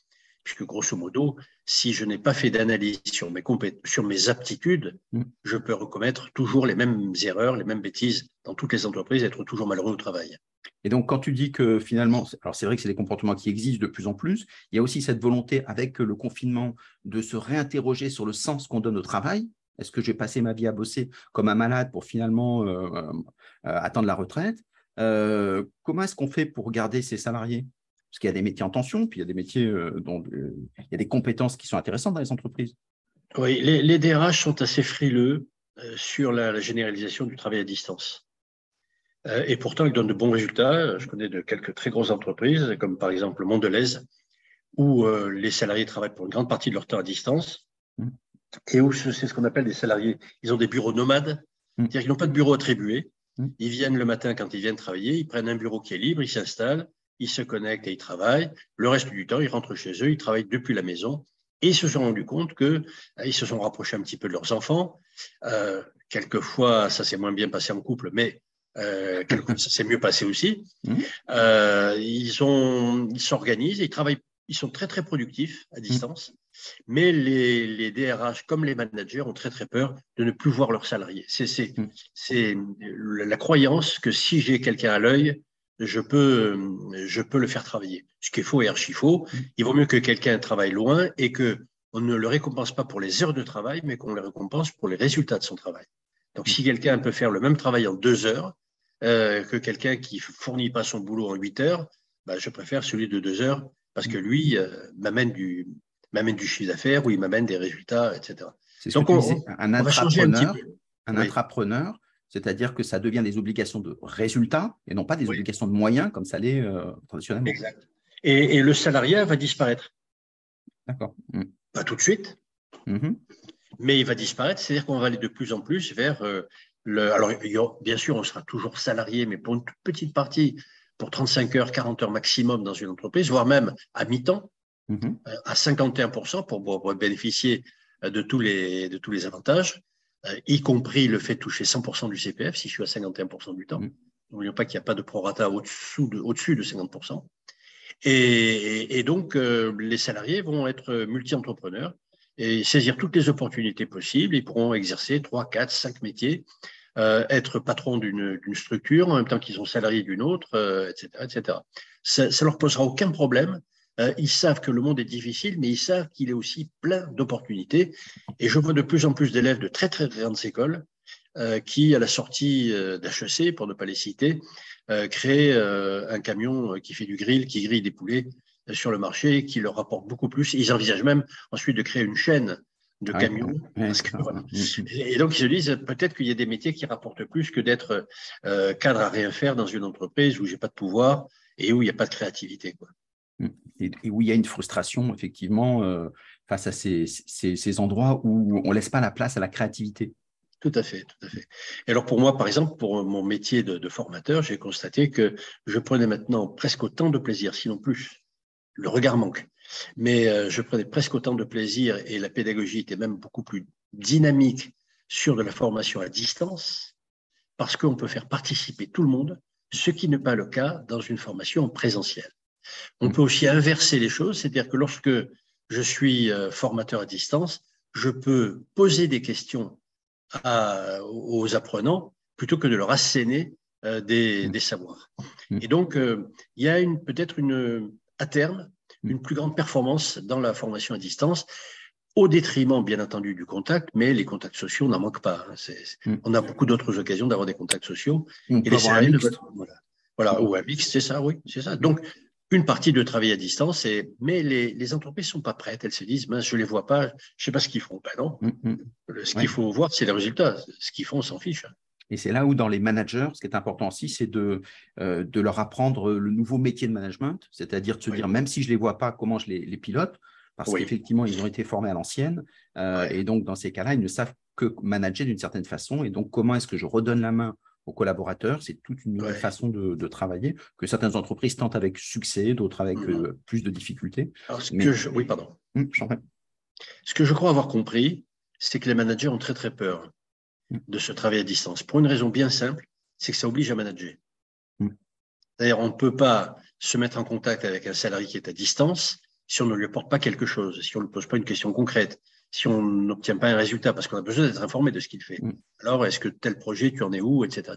puisque grosso modo, si je n'ai pas fait d'analyse sur mes, sur mes aptitudes, mm. je peux recommettre toujours les mêmes erreurs, les mêmes bêtises dans toutes les entreprises, être toujours malheureux au travail. Et donc, quand tu dis que finalement, alors c'est vrai que c'est des comportements qui existent de plus en plus, il y a aussi cette volonté avec le confinement de se réinterroger sur le sens qu'on donne au travail. Est-ce que j'ai passé ma vie à bosser comme un malade pour finalement euh, euh, attendre la retraite euh, Comment est-ce qu'on fait pour garder ces salariés? Parce qu'il y a des métiers en tension, puis il y a des métiers euh, dont euh, il y a des compétences qui sont intéressantes dans les entreprises. Oui, les, DRH sont assez frileux euh, sur la, généralisation du travail à distance. et pourtant, ils donnent de bons résultats. Je connais de quelques très grosses entreprises, comme par exemple Mondelez, où les salariés travaillent pour une grande partie de leur temps à distance, mmh. Et où c'est ce qu'on appelle des salariés. Ils ont des bureaux nomades, mmh. c'est-à-dire qu'ils n'ont pas de bureau attribué. Mmh. Ils viennent le matin quand ils viennent travailler, ils prennent un bureau qui est libre, ils s'installent, ils se connectent et ils travaillent. Le reste du temps, ils rentrent chez eux, ils travaillent depuis la maison. Et ils se sont rendus compte qu'ils euh, se sont rapprochés un petit peu de leurs enfants. Euh, quelquefois, ça s'est moins bien passé en couple, mais Euh, ça s'est mieux passé aussi. Euh, ils s'organisent, ils travaillent, ils sont très très productifs à distance. Mais les, les, DRH comme les managers ont très très peur de ne plus voir leurs salariés. C'est la croyance que si j'ai quelqu'un à l'œil, je peux, je peux le faire travailler. Ce qui est faux et archi faux. Il vaut mieux que quelqu'un travaille loin et que on ne le récompense pas pour les heures de travail, mais qu'on le récompense pour les résultats de son travail. Donc, si quelqu'un peut faire le même travail en deux heures euh, que quelqu'un qui fournit pas son boulot en huit heures, bah, je préfère celui de deux heures parce que lui euh, m'amène du m'amène du chiffre d'affaires ou il m'amène des résultats, etc. Donc, on, un, intrapreneur, un, intrapreneur, c'est-à-dire que ça devient des obligations de résultats et non pas des obligations de moyens comme ça l'est euh, traditionnellement. Exact. Et, et, le salariat va disparaître. D'accord. Mmh. Pas tout de suite, mmh mais il va disparaître. C'est-à-dire qu'on va aller de plus en plus vers euh, le. Alors, bien sûr, on sera toujours salarié, mais pour une toute petite partie, pour 35 heures, 40 heures maximum dans une entreprise, voire même à mi-temps, mmh euh, à 51% pour, bénéficier euh, de tous les, de tous les avantages, y compris le fait de toucher 100% du CPF si je suis à 51% du temps. Mmh. N'oublions pas qu'il n'y a pas de prorata au-dessus de, au de 50%. Et, et donc, les salariés vont être multi-entrepreneurs et saisir toutes les opportunités possibles. Ils pourront exercer 3, 4, 5 métiers, euh, être patron d'une structure en même temps qu'ils sont salariés d'une autre, etc., euh, etc. Ça ne leur posera aucun problème. Euh, ils savent que le monde est difficile, mais ils savent qu'il est aussi plein d'opportunités. Et je vois de plus en plus d'élèves de très, très grandes écoles qui, à la sortie d'HEC, pour ne pas les citer, créent un camion qui fait du grill, qui grille des poulets sur le marché qui leur rapporte beaucoup plus. Ils envisagent même ensuite de créer une chaîne de camions. Et donc, ils se disent peut-être qu'il y a des métiers qui rapportent plus que d'être euh, cadre à rien faire dans une entreprise où j'ai pas de pouvoir et où il n'y a pas de créativité. Quoi. Et, où il y a une frustration, effectivement, euh, face à ces, ces, endroits où on ne laisse pas la place à la créativité. Tout à fait, tout à fait. Alors pour moi, par exemple, pour mon métier de, de formateur, j'ai constaté que je prenais maintenant presque autant de plaisir, sinon plus, le regard manque. Mais euh, je prenais presque autant de plaisir et la pédagogie était même beaucoup plus dynamique sur de la formation à distance parce qu'on peut faire participer tout le monde, ce qui n'est pas le cas dans une formation en présentiel. On peut aussi inverser les choses, c'est-à-dire que lorsque je suis euh, formateur à distance, je peux poser des questions aux apprenants plutôt que de leur asséner euh, des, mmh. des, savoirs. Mmh. Et donc, il y a peut-être une, à terme mm. une plus grande performance dans la formation à distance, au détriment, bien entendu, du contact, mais les contacts sociaux n'en manquent pas. Hein. On a beaucoup d'autres occasions d'avoir des contacts sociaux. et les salariés voilà. voilà, ou un mix, c'est ça, oui, c'est ça. Donc, une partie de travail à distance, et, mais les, les entreprises ne sont pas prêtes. Elles se disent, je ne les vois pas, je ne sais pas ce qu'ils font. Ben non, mm, ce qu'il faut voir, c'est les résultats. Ce qu'ils font, on s'en fiche. Et c'est là où, dans les managers, ce qui est important aussi, c'est de, euh, de leur apprendre le nouveau métier de management, c'est-à-dire de se dire, même si je ne les vois pas, comment je les, pilote, parce qu'effectivement, ils ont été formés à l'ancienne. Euh, et donc, dans ces cas-là, ils ne savent que manager d'une certaine façon. Et donc, comment est-ce que je redonne la main aux collaborateurs C'est toute une nouvelle façon de, travailler que certaines entreprises tentent avec succès, d'autres avec mm-hmm. euh, plus de difficultés. Oui, pardon. Hum, ce que je crois avoir compris, c'est que les managers ont très, très peur de ce travail à distance. Pour une raison bien simple, c'est que ça oblige à manager. Mm. D'ailleurs, on ne peut pas se mettre en contact avec un salarié qui est à distance si on ne lui apporte pas quelque chose, si on ne lui pose pas une question concrète, si on n'obtient pas un résultat, parce qu'on a besoin d'être informé de ce qu'il fait. Mm. Alors, est-ce que tel projet, tu en es où, etc.,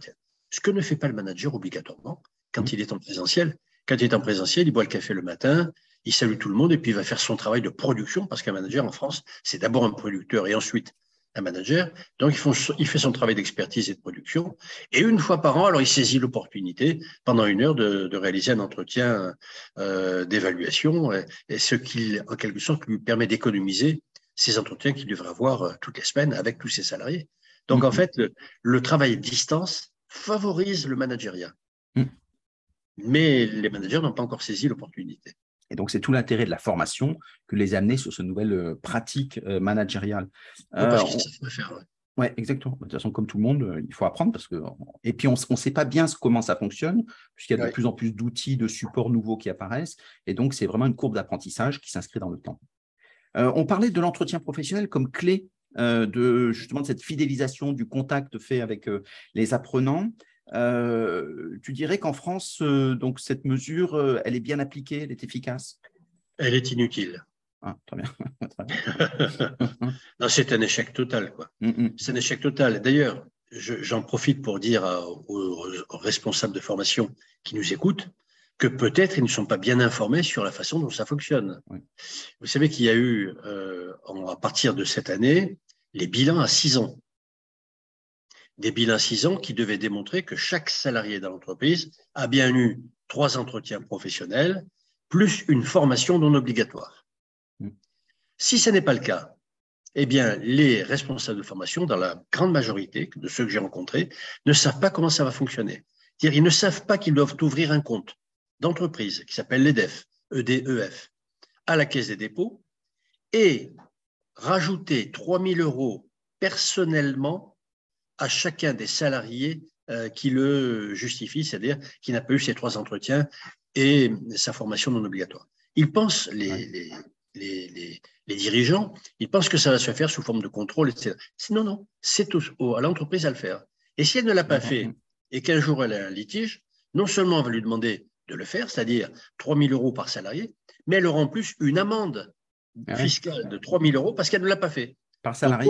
Ce que ne fait pas le manager obligatoirement quand mm. il est en présentiel. Quand il est en présentiel, il boit le café le matin, il salue tout le monde et puis il va faire son travail de production, parce qu'un manager en France, c'est d'abord un producteur et ensuite un manager. Donc, il, fait son travail d'expertise et de production. Et une fois par an, alors il saisit l'opportunité pendant une heure de, réaliser un entretien euh, d'évaluation, et, ce qui, en quelque sorte, lui permet d'économiser ces entretiens qu'il devrait avoir euh, toutes les semaines avec tous ses salariés. Donc, en mm-hmm. fait, le, travail à distance favorise le managériat. Mm. Mais les managers n'ont pas encore saisi l'opportunité. Et donc, c'est tout l'intérêt de la formation que les amener sur ce nouvelle euh, pratique euh, managériale. Oui, exactement. De toute façon, comme tout le monde, il faut apprendre parce que. Et puis, on ne sait pas bien comment ça fonctionne, puisqu'il y a de plus en plus d'outils, de supports nouveaux qui apparaissent. Et donc, c'est vraiment une courbe d'apprentissage qui s'inscrit dans le temps. On parlait de l'entretien professionnel comme clé de justement de cette fidélisation du contact fait avec les apprenants. tu dirais qu'en France, donc cette mesure, elle est bien appliquée, elle est efficace? Elle est inutile. Ah, très bien. non, c'est un échec total. quoi. Mm, mm. C'est un échec total. D'ailleurs, j'en profite pour dire aux, responsables de formation qui nous écoutent que peut-être ils ne sont pas bien informés sur la façon dont ça fonctionne. Vous savez qu'il y a eu, euh, à partir de cette année, les bilans à six ans. Des bilans à six ans qui devaient démontrer que chaque salarié dans l'entreprise a bien eu trois entretiens professionnels plus une formation non obligatoire. Mm. Si ce n'est pas le cas, eh bien, les responsables de formation, dans la grande majorité de ceux que j'ai rencontrés, ne savent pas comment ça va fonctionner. Ils ne savent pas qu'ils doivent ouvrir un compte d'entreprise qui s'appelle l'EDEF, EDEF, à la Caisse des dépôts et rajouter 3 000 euros personnellement à chacun des salariés euh, qui le justifient, c'est-à-dire qui n'a pas eu ces trois entretiens et sa formation non obligatoire. Ils pensent, les, les, dirigeants, ils pensent que ça va se faire sous forme de contrôle, etc. Non, non, c'est à l'entreprise à le faire. Et si elle ne l'a pas fait et qu'un jour elle a un litige, non seulement on va lui demander de le faire, c'est-à-dire 3 000 euros par salarié, mais elle aura en plus une amende ah fiscale de 3 000 euros parce qu'elle ne l'a pas fait. Par salarié?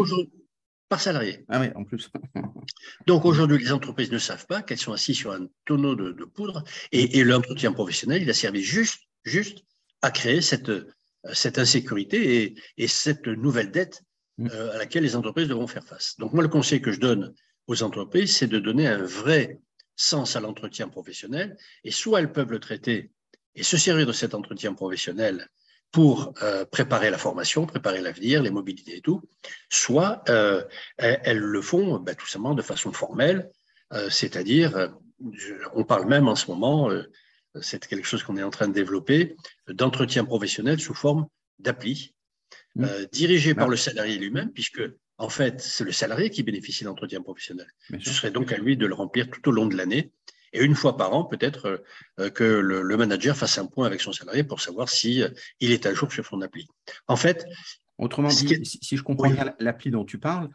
Par salarié. Ah oui, en plus. Donc aujourd'hui, les entreprises ne savent pas qu'elles sont assises sur un tonneau de, poudre et, et l'entretien professionnel, il a servi juste, juste à créer cette, cette insécurité et, cette nouvelle dette mm. euh, à laquelle les entreprises devront faire face. Donc moi, le conseil que je donne aux entreprises, c'est de donner un vrai sens à l'entretien professionnel, et soit elles peuvent le traiter et se servir de cet entretien professionnel pour euh, préparer la formation, préparer l'avenir, les mobilités et tout, soit euh, elles le font ben, tout simplement de façon formelle, c'est-à-dire, on parle même en ce moment, c'est quelque chose qu'on est en train de développer, d'entretien professionnel sous forme d'appli, mmh. euh, dirigé par le salarié lui-même, puisque en fait, c'est le salarié qui bénéficie d'entretien professionnel. Ce serait donc à lui de le remplir tout au long de l'année. Et une fois par an, peut-être euh, que le, manager fasse un point avec son salarié pour savoir si euh, il est à jour sur son appli. En fait, autrement dit, si je comprends bien l'appli dont tu parles,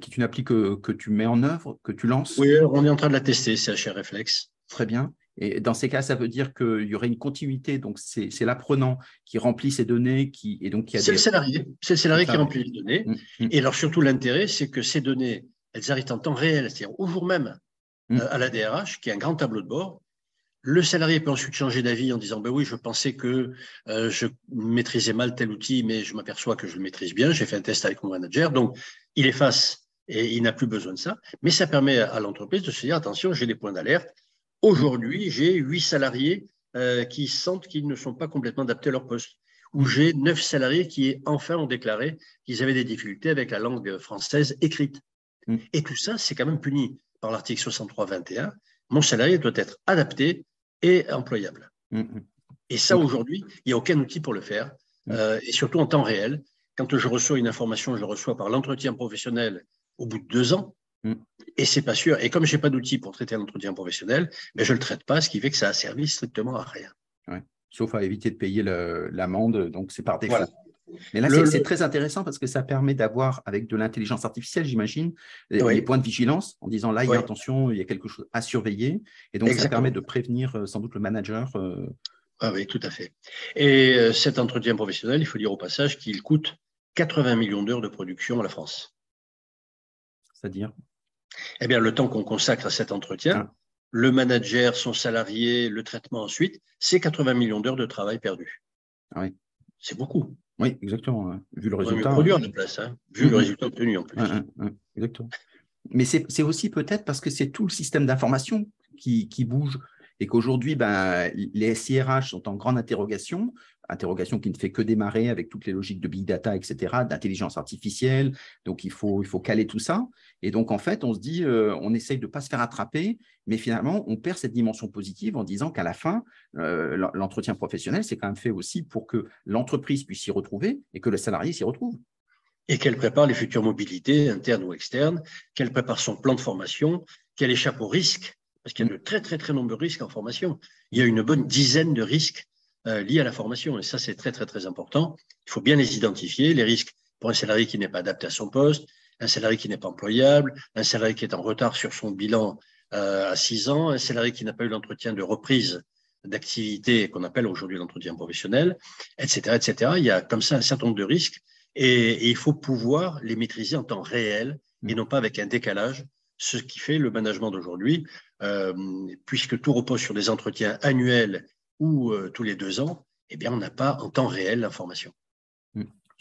qui est une appli que, que, tu mets en œuvre, que tu lances. Oui, on est en train de la tester, c'est HR Reflex. Très bien. Et dans ces cas, ça veut dire qu'il y aurait une continuité. Donc, c'est l'apprenant qui remplit ces données. Qui, et donc, c'est le salarié. C'est le salarié qui remplit les données. Mm, mm. Et alors, surtout, l'intérêt, c'est que ces données, elles arrivent en temps réel, c'est-à-dire au jour même, mm. euh, à la DRH, qui est un grand tableau de bord. Le salarié peut ensuite changer d'avis en disant ben oui, je pensais que euh, je maîtrisais mal tel outil, mais je m'aperçois que je le maîtrise bien. J'ai fait un test avec mon manager. Donc, il efface et il n'a plus besoin de ça. Mais ça permet à l'entreprise de se dire attention, j'ai des points d'alerte Aujourd'hui, j'ai huit salariés euh, qui sentent qu'ils ne sont pas complètement adaptés à leur poste. Ou j'ai neuf salariés qui, enfin, ont déclaré qu'ils avaient des difficultés avec la langue française écrite. Mm. Et tout ça, c'est quand même puni par l'article 63-21. Mon salarié doit être adapté et employable. Mm, mm. Et ça, aujourd'hui, il n'y a aucun outil pour le faire, euh, et surtout en temps réel. Quand je reçois une information, je la reçois par l'entretien professionnel au bout de deux ans. Mm. Et c'est pas sûr. Et comme je n'ai pas d'outils pour traiter l'entretien professionnel, mais je ne le traite pas, ce qui fait que ça a servi strictement à rien. Sauf à éviter de payer l'amende, donc c'est par défaut. Mais là, c'est très intéressant parce que ça permet d'avoir, avec de l'intelligence artificielle, j'imagine, les points de vigilance en disant là, il y a attention, il y a quelque chose à surveiller. Et donc, ça permet de prévenir euh, sans doute le manager. Euh. Ah oui, tout à fait. Et euh, cet entretien professionnel, il faut dire au passage qu'il coûte 80 millions d'heures de production à la France. C'est-à-dire? Eh bien, le temps qu'on consacre à cet entretien, ah. le manager, son salarié, le traitement ensuite, c'est 80 millions d'heures de travail perdu. Ah oui. C'est beaucoup. Oui, exactement. Vu le résultat. produire de place, hein, vu le mm-hmm. résultat obtenu en plus. exactement. Mais c'est aussi peut-être parce que c'est tout le système d'information qui, qui, bouge et qu'aujourd'hui, ben, les SIRH sont en grande interrogation interrogation qui ne fait que démarrer avec toutes les logiques de big data, etc., d'intelligence artificielle. Donc, il faut, il faut caler tout ça. Et donc, en fait, on se dit, euh, on essaye de ne pas se faire attraper, mais finalement, on perd cette dimension positive en disant qu'à la fin, euh, l'entretien professionnel, c'est quand même fait aussi pour que l'entreprise puisse s'y retrouver et que le salarié s'y retrouve. Et qu'elle prépare les futures mobilités, internes ou externes, qu'elle prépare son plan de formation, qu'elle échappe aux risques, parce qu'il y a de très, très, très nombreux risques en formation. Il y a une bonne dizaine de risques euh, liés à la formation. Et ça, c'est très, très, très important. Il faut bien les identifier, les risques pour un salarié qui n'est pas adapté à son poste, un salarié qui n'est pas employable, un salarié qui est en retard sur son bilan à 6 ans, un salarié qui n'a pas eu l'entretien de reprise d'activité qu'on appelle aujourd'hui l'entretien professionnel, etc., etc. Il y a comme ça un certain nombre de risques et, il faut pouvoir les maîtriser en temps réel et non pas avec un décalage, ce qui fait le management d'aujourd'hui, euh, puisque tout repose sur des entretiens annuels ou euh, tous les deux ans, eh bien, on n'a pas en temps réel l'information.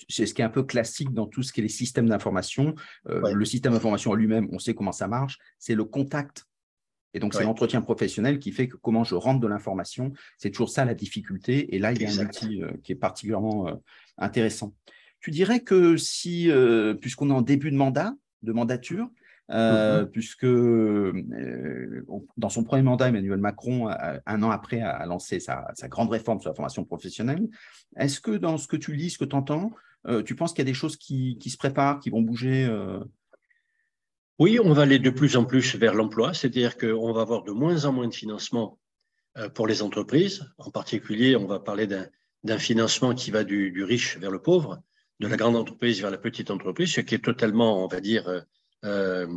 C'est ce qui est un peu classique dans tout ce qui est les systèmes d'information. Euh, le système d'information en lui-même, on sait comment ça marche. C'est le contact et donc, c'est l'entretien professionnel qui fait que comment je rentre de l'information, c'est toujours ça la difficulté. Et là, il y a un outil euh, qui est particulièrement euh, intéressant. Tu dirais que si, puisqu'on est en début de mandat, de mandature, mm-hmm. puisque dans son premier mandat, Emmanuel Macron, un an après, a lancé sa, grande réforme sur la formation professionnelle. Est-ce que dans ce que tu lis, ce que tu entends, tu penses qu'il y a des choses qui, qui, se préparent, qui vont bouger oui, on va aller de plus en plus vers l'emploi, c'est-à-dire qu'on va avoir de moins en moins de financement euh, pour les entreprises. En particulier, on va parler d'un financement qui va du, riche vers le pauvre, de la grande entreprise vers la petite entreprise, ce qui est totalement, on va dire, euh,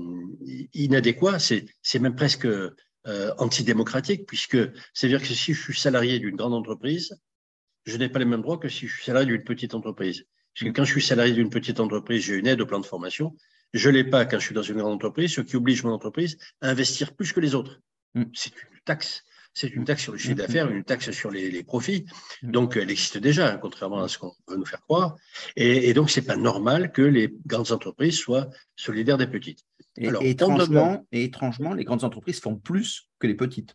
inadéquat. C'est même presque euh, antidémocratique, puisque c'est-à-dire que si je suis salarié d'une grande entreprise, je n'ai pas les mêmes droits que si je suis salarié d'une petite entreprise. Parce que quand je suis salarié d'une petite entreprise, j'ai une aide au plan de formation. Je ne l'ai pas quand je suis dans une grande entreprise, ce qui oblige mon entreprise à investir plus que les autres. Mm. C'est une taxe. C'est une taxe sur le chiffre mm. d'affaires, une taxe sur les, profits. Mm. Donc, elle existe déjà, hein, contrairement à ce qu'on veut nous faire croire. Et, donc, ce n'est pas normal que les grandes entreprises soient solidaires des petites. et, étrangement, et étrangement, les grandes entreprises font plus que les petites.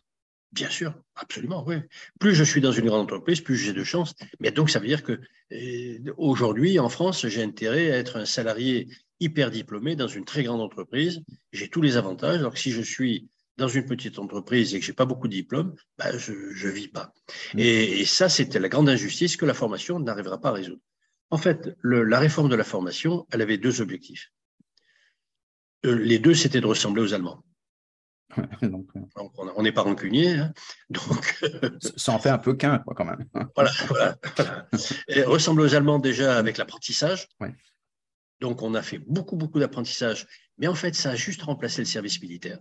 Bien sûr, absolument, oui. Plus je suis dans une grande entreprise, plus j'ai de chance. Mais donc, ça veut dire que euh, aujourd'hui, en France, j'ai intérêt à être un salarié hyper diplômé dans une très grande entreprise. J'ai tous les avantages. Alors que si je suis dans une petite entreprise et que j'ai pas beaucoup de diplômes, bah, je ne vis pas. Mmh. Et, ça, c'était la grande injustice que la formation n'arrivera pas à résoudre. En fait, la réforme de la formation, elle avait deux objectifs. Euh, les deux, c'était de ressembler aux Allemands. donc, on n'est pas rancunier. Hein. donc, ça en fait un peu qu'un, quand même. voilà, voilà, Et ressemble aux Allemands déjà avec l'apprentissage. Donc, on a fait beaucoup, beaucoup d'apprentissage. Mais en fait, ça a juste remplacé le service militaire.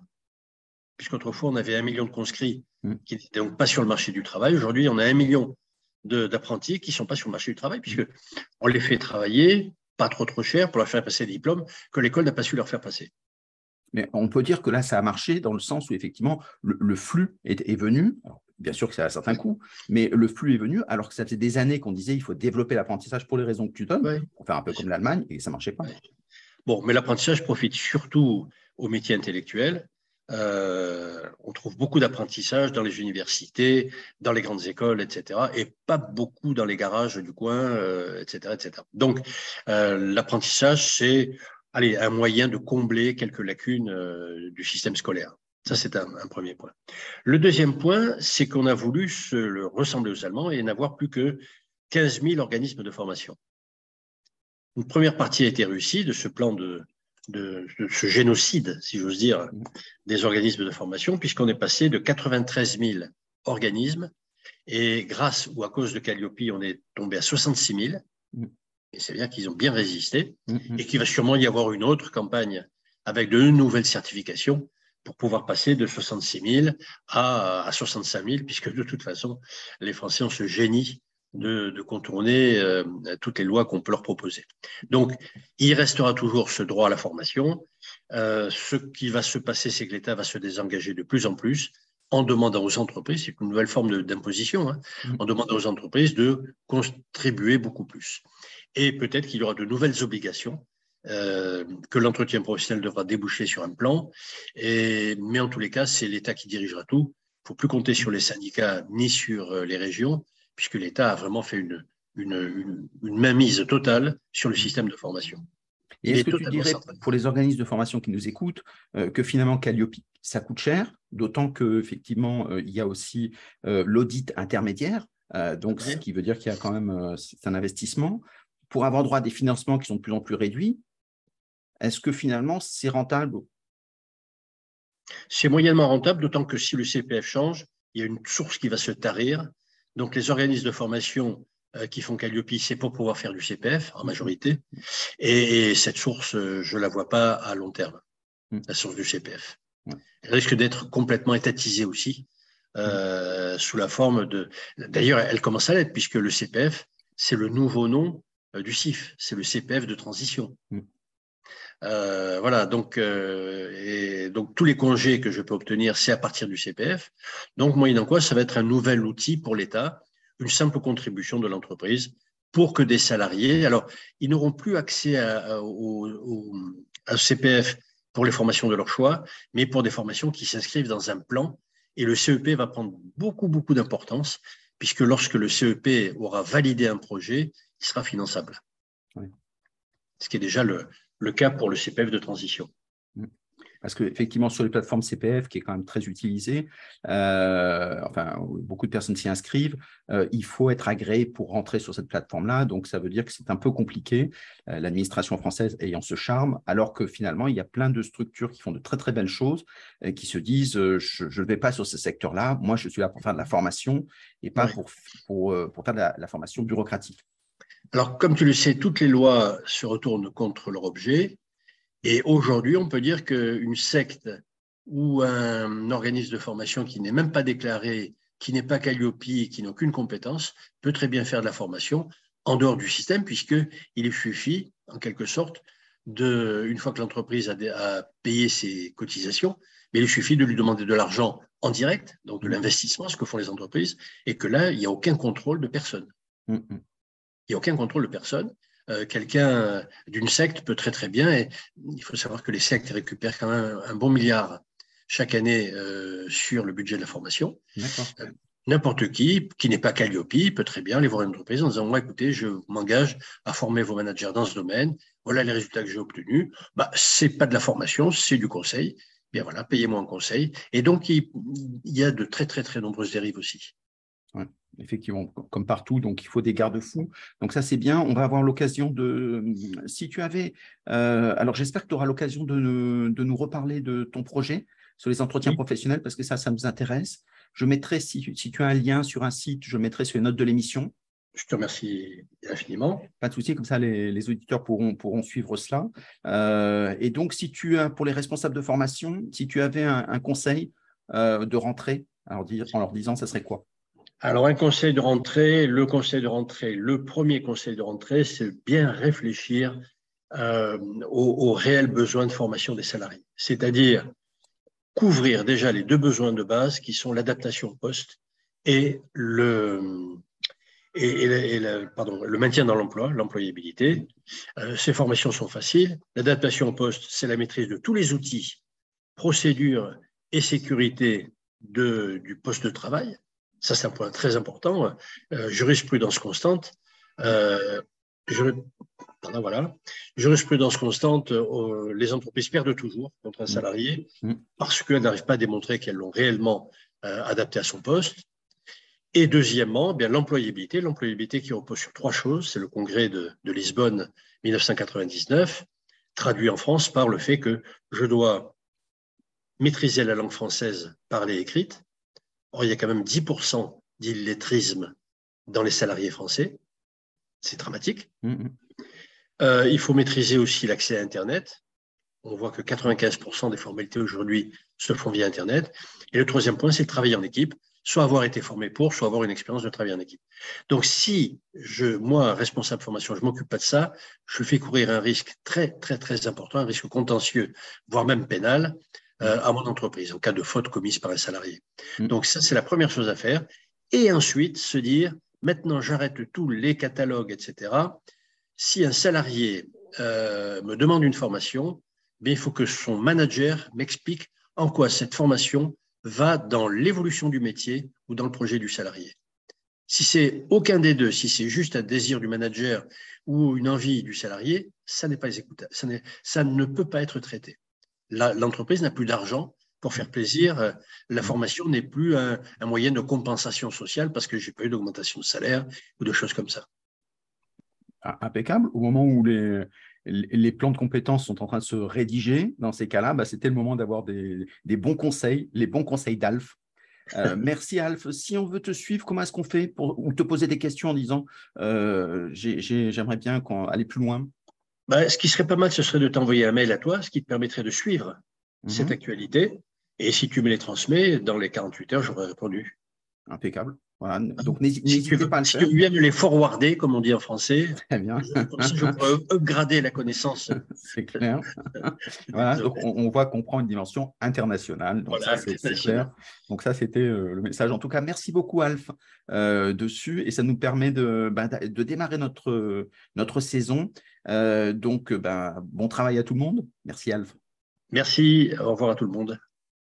Puisqu'autrefois, on avait un million de conscrits mm. qui n'étaient donc pas sur le marché du travail. Aujourd'hui, on a un million d'apprentis qui ne sont pas sur le marché du travail, puisqu'on les fait travailler pas trop trop cher pour leur faire passer des diplômes que l'école n'a pas su leur faire passer. Mais on peut dire que là, ça a marché dans le sens où effectivement, le, flux est, venu. bien sûr que ça a un certain coût, mais le flux est venu alors que ça faisait des années qu'on disait il faut développer l'apprentissage pour les raisons que tu donnes, pour faire un peu comme l'Allemagne, et ça ne marchait pas. Bon, mais l'apprentissage profite surtout aux métiers intellectuels. Euh, on trouve beaucoup d'apprentissage dans les universités, dans les grandes écoles, etc., et pas beaucoup dans les garages du coin, etc., euh, etc. Donc, euh, l'apprentissage, c'est un moyen de combler quelques lacunes du système scolaire. Ça, c'est un, premier point. Le deuxième point, c'est qu'on a voulu se le ressembler aux Allemands et n'avoir plus que 15 000 organismes de formation. Une première partie a été réussie de ce plan de, de, ce génocide, si j'ose dire, des organismes de formation, puisqu'on est passé de 93 000 organismes et grâce ou à cause de Calliope, on est tombé à 66 000 et c'est bien qu'ils ont bien résisté, mm-hmm. et qu'il va sûrement y avoir une autre campagne avec de nouvelles certifications pour pouvoir passer de 66 000 à, à 65 000, puisque de toute façon, les Français ont ce génie de, contourner euh, toutes les lois qu'on peut leur proposer. Donc, il restera toujours ce droit à la formation. Euh, ce qui va se passer, c'est que l'État va se désengager de plus en plus en demandant aux entreprises, c'est une nouvelle forme d'imposition, hein, mm. en demandant aux entreprises de contribuer beaucoup plus et peut-être qu'il y aura de nouvelles obligations euh, que l'entretien professionnel devra déboucher sur un plan. Et, mais en tous les cas, c'est l'État qui dirigera tout. Il ne faut plus compter sur les syndicats ni sur les régions, puisque l'État a vraiment fait une, une, une, mainmise totale sur le système de formation. Et est-ce que tu dirais, pour les organismes de formation qui nous écoutent, euh, que finalement Calliope, ça coûte cher, d'autant qu'effectivement, il y a aussi l'audit intermédiaire, donc ce qui veut dire qu'il y a quand même c'est un investissement pour avoir droit à des financements qui sont de plus en plus réduits, est-ce que finalement c'est rentable? C'est moyennement rentable, d'autant que si le CPF change, il y a une source qui va se tarir. Donc les organismes de formation euh, qui font Calliope, c'est pour pouvoir faire du CPF en majorité. Et, cette source, euh, je ne la vois pas à long terme, hmm. la source du CPF. Elle risque d'être complètement étatisée aussi, euh, sous la forme de. D'ailleurs, elle commence à l'être, puisque le CPF, c'est le nouveau nom du CIF, c'est le CPF de transition. Euh, voilà, donc, et donc tous les congés que je peux obtenir, c'est à partir du CPF. Donc, moyennant quoi, ça va être un nouvel outil pour l'État, une simple contribution de l'entreprise pour que des salariés, alors, ils n'auront plus accès au, au CPF pour les formations de leur choix, mais pour des formations qui s'inscrivent dans un plan et le CEP va prendre beaucoup, beaucoup d'importance, puisque lorsque le CEP aura validé un projet, il sera finançable. Ce qui est déjà le, le cas pour le CPF de transition. Parce qu'effectivement, sur les plateformes CPF, qui est quand même très utilisée, euh, enfin, beaucoup de personnes s'y inscrivent, euh, il faut être agréé pour rentrer sur cette plateforme-là. Donc, ça veut dire que c'est un peu compliqué, euh, l'administration française ayant ce charme, alors que finalement, il y a plein de structures qui font de très, très belles choses, qui se disent je ne vais pas sur ce secteur-là, moi, je suis là pour faire de la formation et pas pour, pour, pour, faire de la, la formation bureaucratique. Alors, comme tu le sais, toutes les lois se retournent contre leur objet. Et aujourd'hui, on peut dire qu'une secte ou un organisme de formation qui n'est même pas déclaré, qui n'est pas Calliope, qui n'a aucune compétence, peut très bien faire de la formation en dehors du système, puisqu'il suffit, en quelque sorte, de, une fois que l'entreprise a, payé ses cotisations, mais il suffit de lui demander de l'argent en direct, donc de l'investissement, ce que font les entreprises, et que là, il n'y a aucun contrôle de personne. Mm, mm. Il n'y a aucun contrôle de personne. Euh, quelqu'un d'une secte peut très très bien, et il faut savoir que les sectes récupèrent quand même un, bon milliard chaque année euh, sur le budget de la formation. Euh, n'importe qui, qui n'est pas Calliope, peut très bien aller voir une entreprise en disant Moi, écoutez, je m'engage à former vos managers dans ce domaine. Voilà les résultats que j'ai obtenus. Bah, ce n'est pas de la formation, c'est du conseil. Bien voilà, payez-moi un conseil. Et donc, il, y a de très, très, très nombreuses dérives aussi effectivement, comme partout, donc il faut des garde-fous. Donc ça, c'est bien. On va avoir l'occasion de... Si tu avais... Euh, alors j'espère que tu auras l'occasion de, de, nous reparler de ton projet sur les entretiens professionnels, parce que ça, ça nous intéresse. Je mettrai, si, si, tu as un lien sur un site, je mettrai sur les notes de l'émission. Je te remercie infiniment. Pas de souci, comme ça les, les, auditeurs pourront, pourront suivre cela. Euh, et donc, si tu as, pour les responsables de formation, si tu avais un, conseil euh, de rentrée, alors, en leur disant, ça serait quoi? Alors, un conseil de rentrée, le conseil de rentrée, le premier conseil de rentrée, c'est bien réfléchir euh, aux, réels besoins de formation des salariés. C'est-à-dire couvrir déjà les deux besoins de base qui sont l'adaptation poste et le, maintien dans l'emploi, l'employabilité. Euh, ces formations sont faciles. L'adaptation au poste, c'est la maîtrise de tous les outils, procédures et sécurité du poste de travail. Ça, c'est un point très important. Euh, jurisprudence constante. Euh, voilà. Jurisprudence constante, euh, les entreprises perdent toujours contre un mm. salarié mm. parce qu'elles n'arrivent pas à démontrer qu'elles l'ont réellement adapté à son poste. Et deuxièmement, bien l'employabilité, l'employabilité qui repose sur trois choses. C'est le congrès de, de, Lisbonne 1999, traduit en France par le fait que je dois maîtriser la langue française parlée et écrite, Or, il y a quand même 10% d'illettrisme dans les salariés français. C'est dramatique. Mm-hmm. Euh, il faut maîtriser aussi l'accès à Internet. On voit que 95% des formalités aujourd'hui se font via Internet. Et le troisième point, c'est de travailler en équipe, soit avoir été formé pour, soit avoir une expérience de travail en équipe. Donc, si je, moi, responsable formation, je ne m'occupe pas de ça, je fais courir un risque très, très, très important, un risque contentieux, voire même pénal, euh, à mon entreprise en cas de faute commise par un salarié. Mm. Donc ça, c'est la première chose à faire. Et ensuite, se dire, maintenant, j'arrête tous les catalogues, etc. Si un salarié euh, me demande une formation, bien, il faut que son manager m'explique en quoi cette formation va dans l'évolution du métier ou dans le projet du salarié. Si c'est aucun des deux, si c'est juste un désir du manager ou une envie du salarié, ça n'est pas écoutable. ça ne peut pas être traité l'entreprise n'a plus d'argent pour faire plaisir. La mm. formation n'est plus un, moyen de compensation sociale parce que j'ai pas eu d'augmentation de salaire ou de choses comme ça. Ah, impeccable. Au moment où les, les plans de compétences sont en train de se rédiger, dans ces cas-là, bah, c'était le moment d'avoir des, bons conseils, les bons conseils d'Alf. Euh, merci Alf. Si on veut te suivre, comment est-ce qu'on fait pour ou te poser des questions en disant euh, j'aimerais bien aller plus loin? Bah, ce qui serait pas mal, ce serait de t'envoyer un mail à toi, ce qui te permettrait de suivre cette mhm. actualité. Et si tu me les transmets, dans les 48 heures, j'aurai répondu. Impeccable. Voilà. Donc, n'hésitez pas à le si faire. Si tu me les forwarder, comme on dit en français, Très bien. comme ça, je pourrais upgrader la connaissance. C'est clair. voilà, donc on, on voit qu'on prend une dimension internationale. Donc, Voilà, ça, c'est clair. Donc, ça, c'était euh, le message. En tout cas, merci beaucoup, Alf, euh, dessus. Et ça nous permet de, d'a- de démarrer notre, notre saison. Euh, donc, ben, bon travail à tout le monde. Merci, Alf. Merci, au revoir à tout le monde.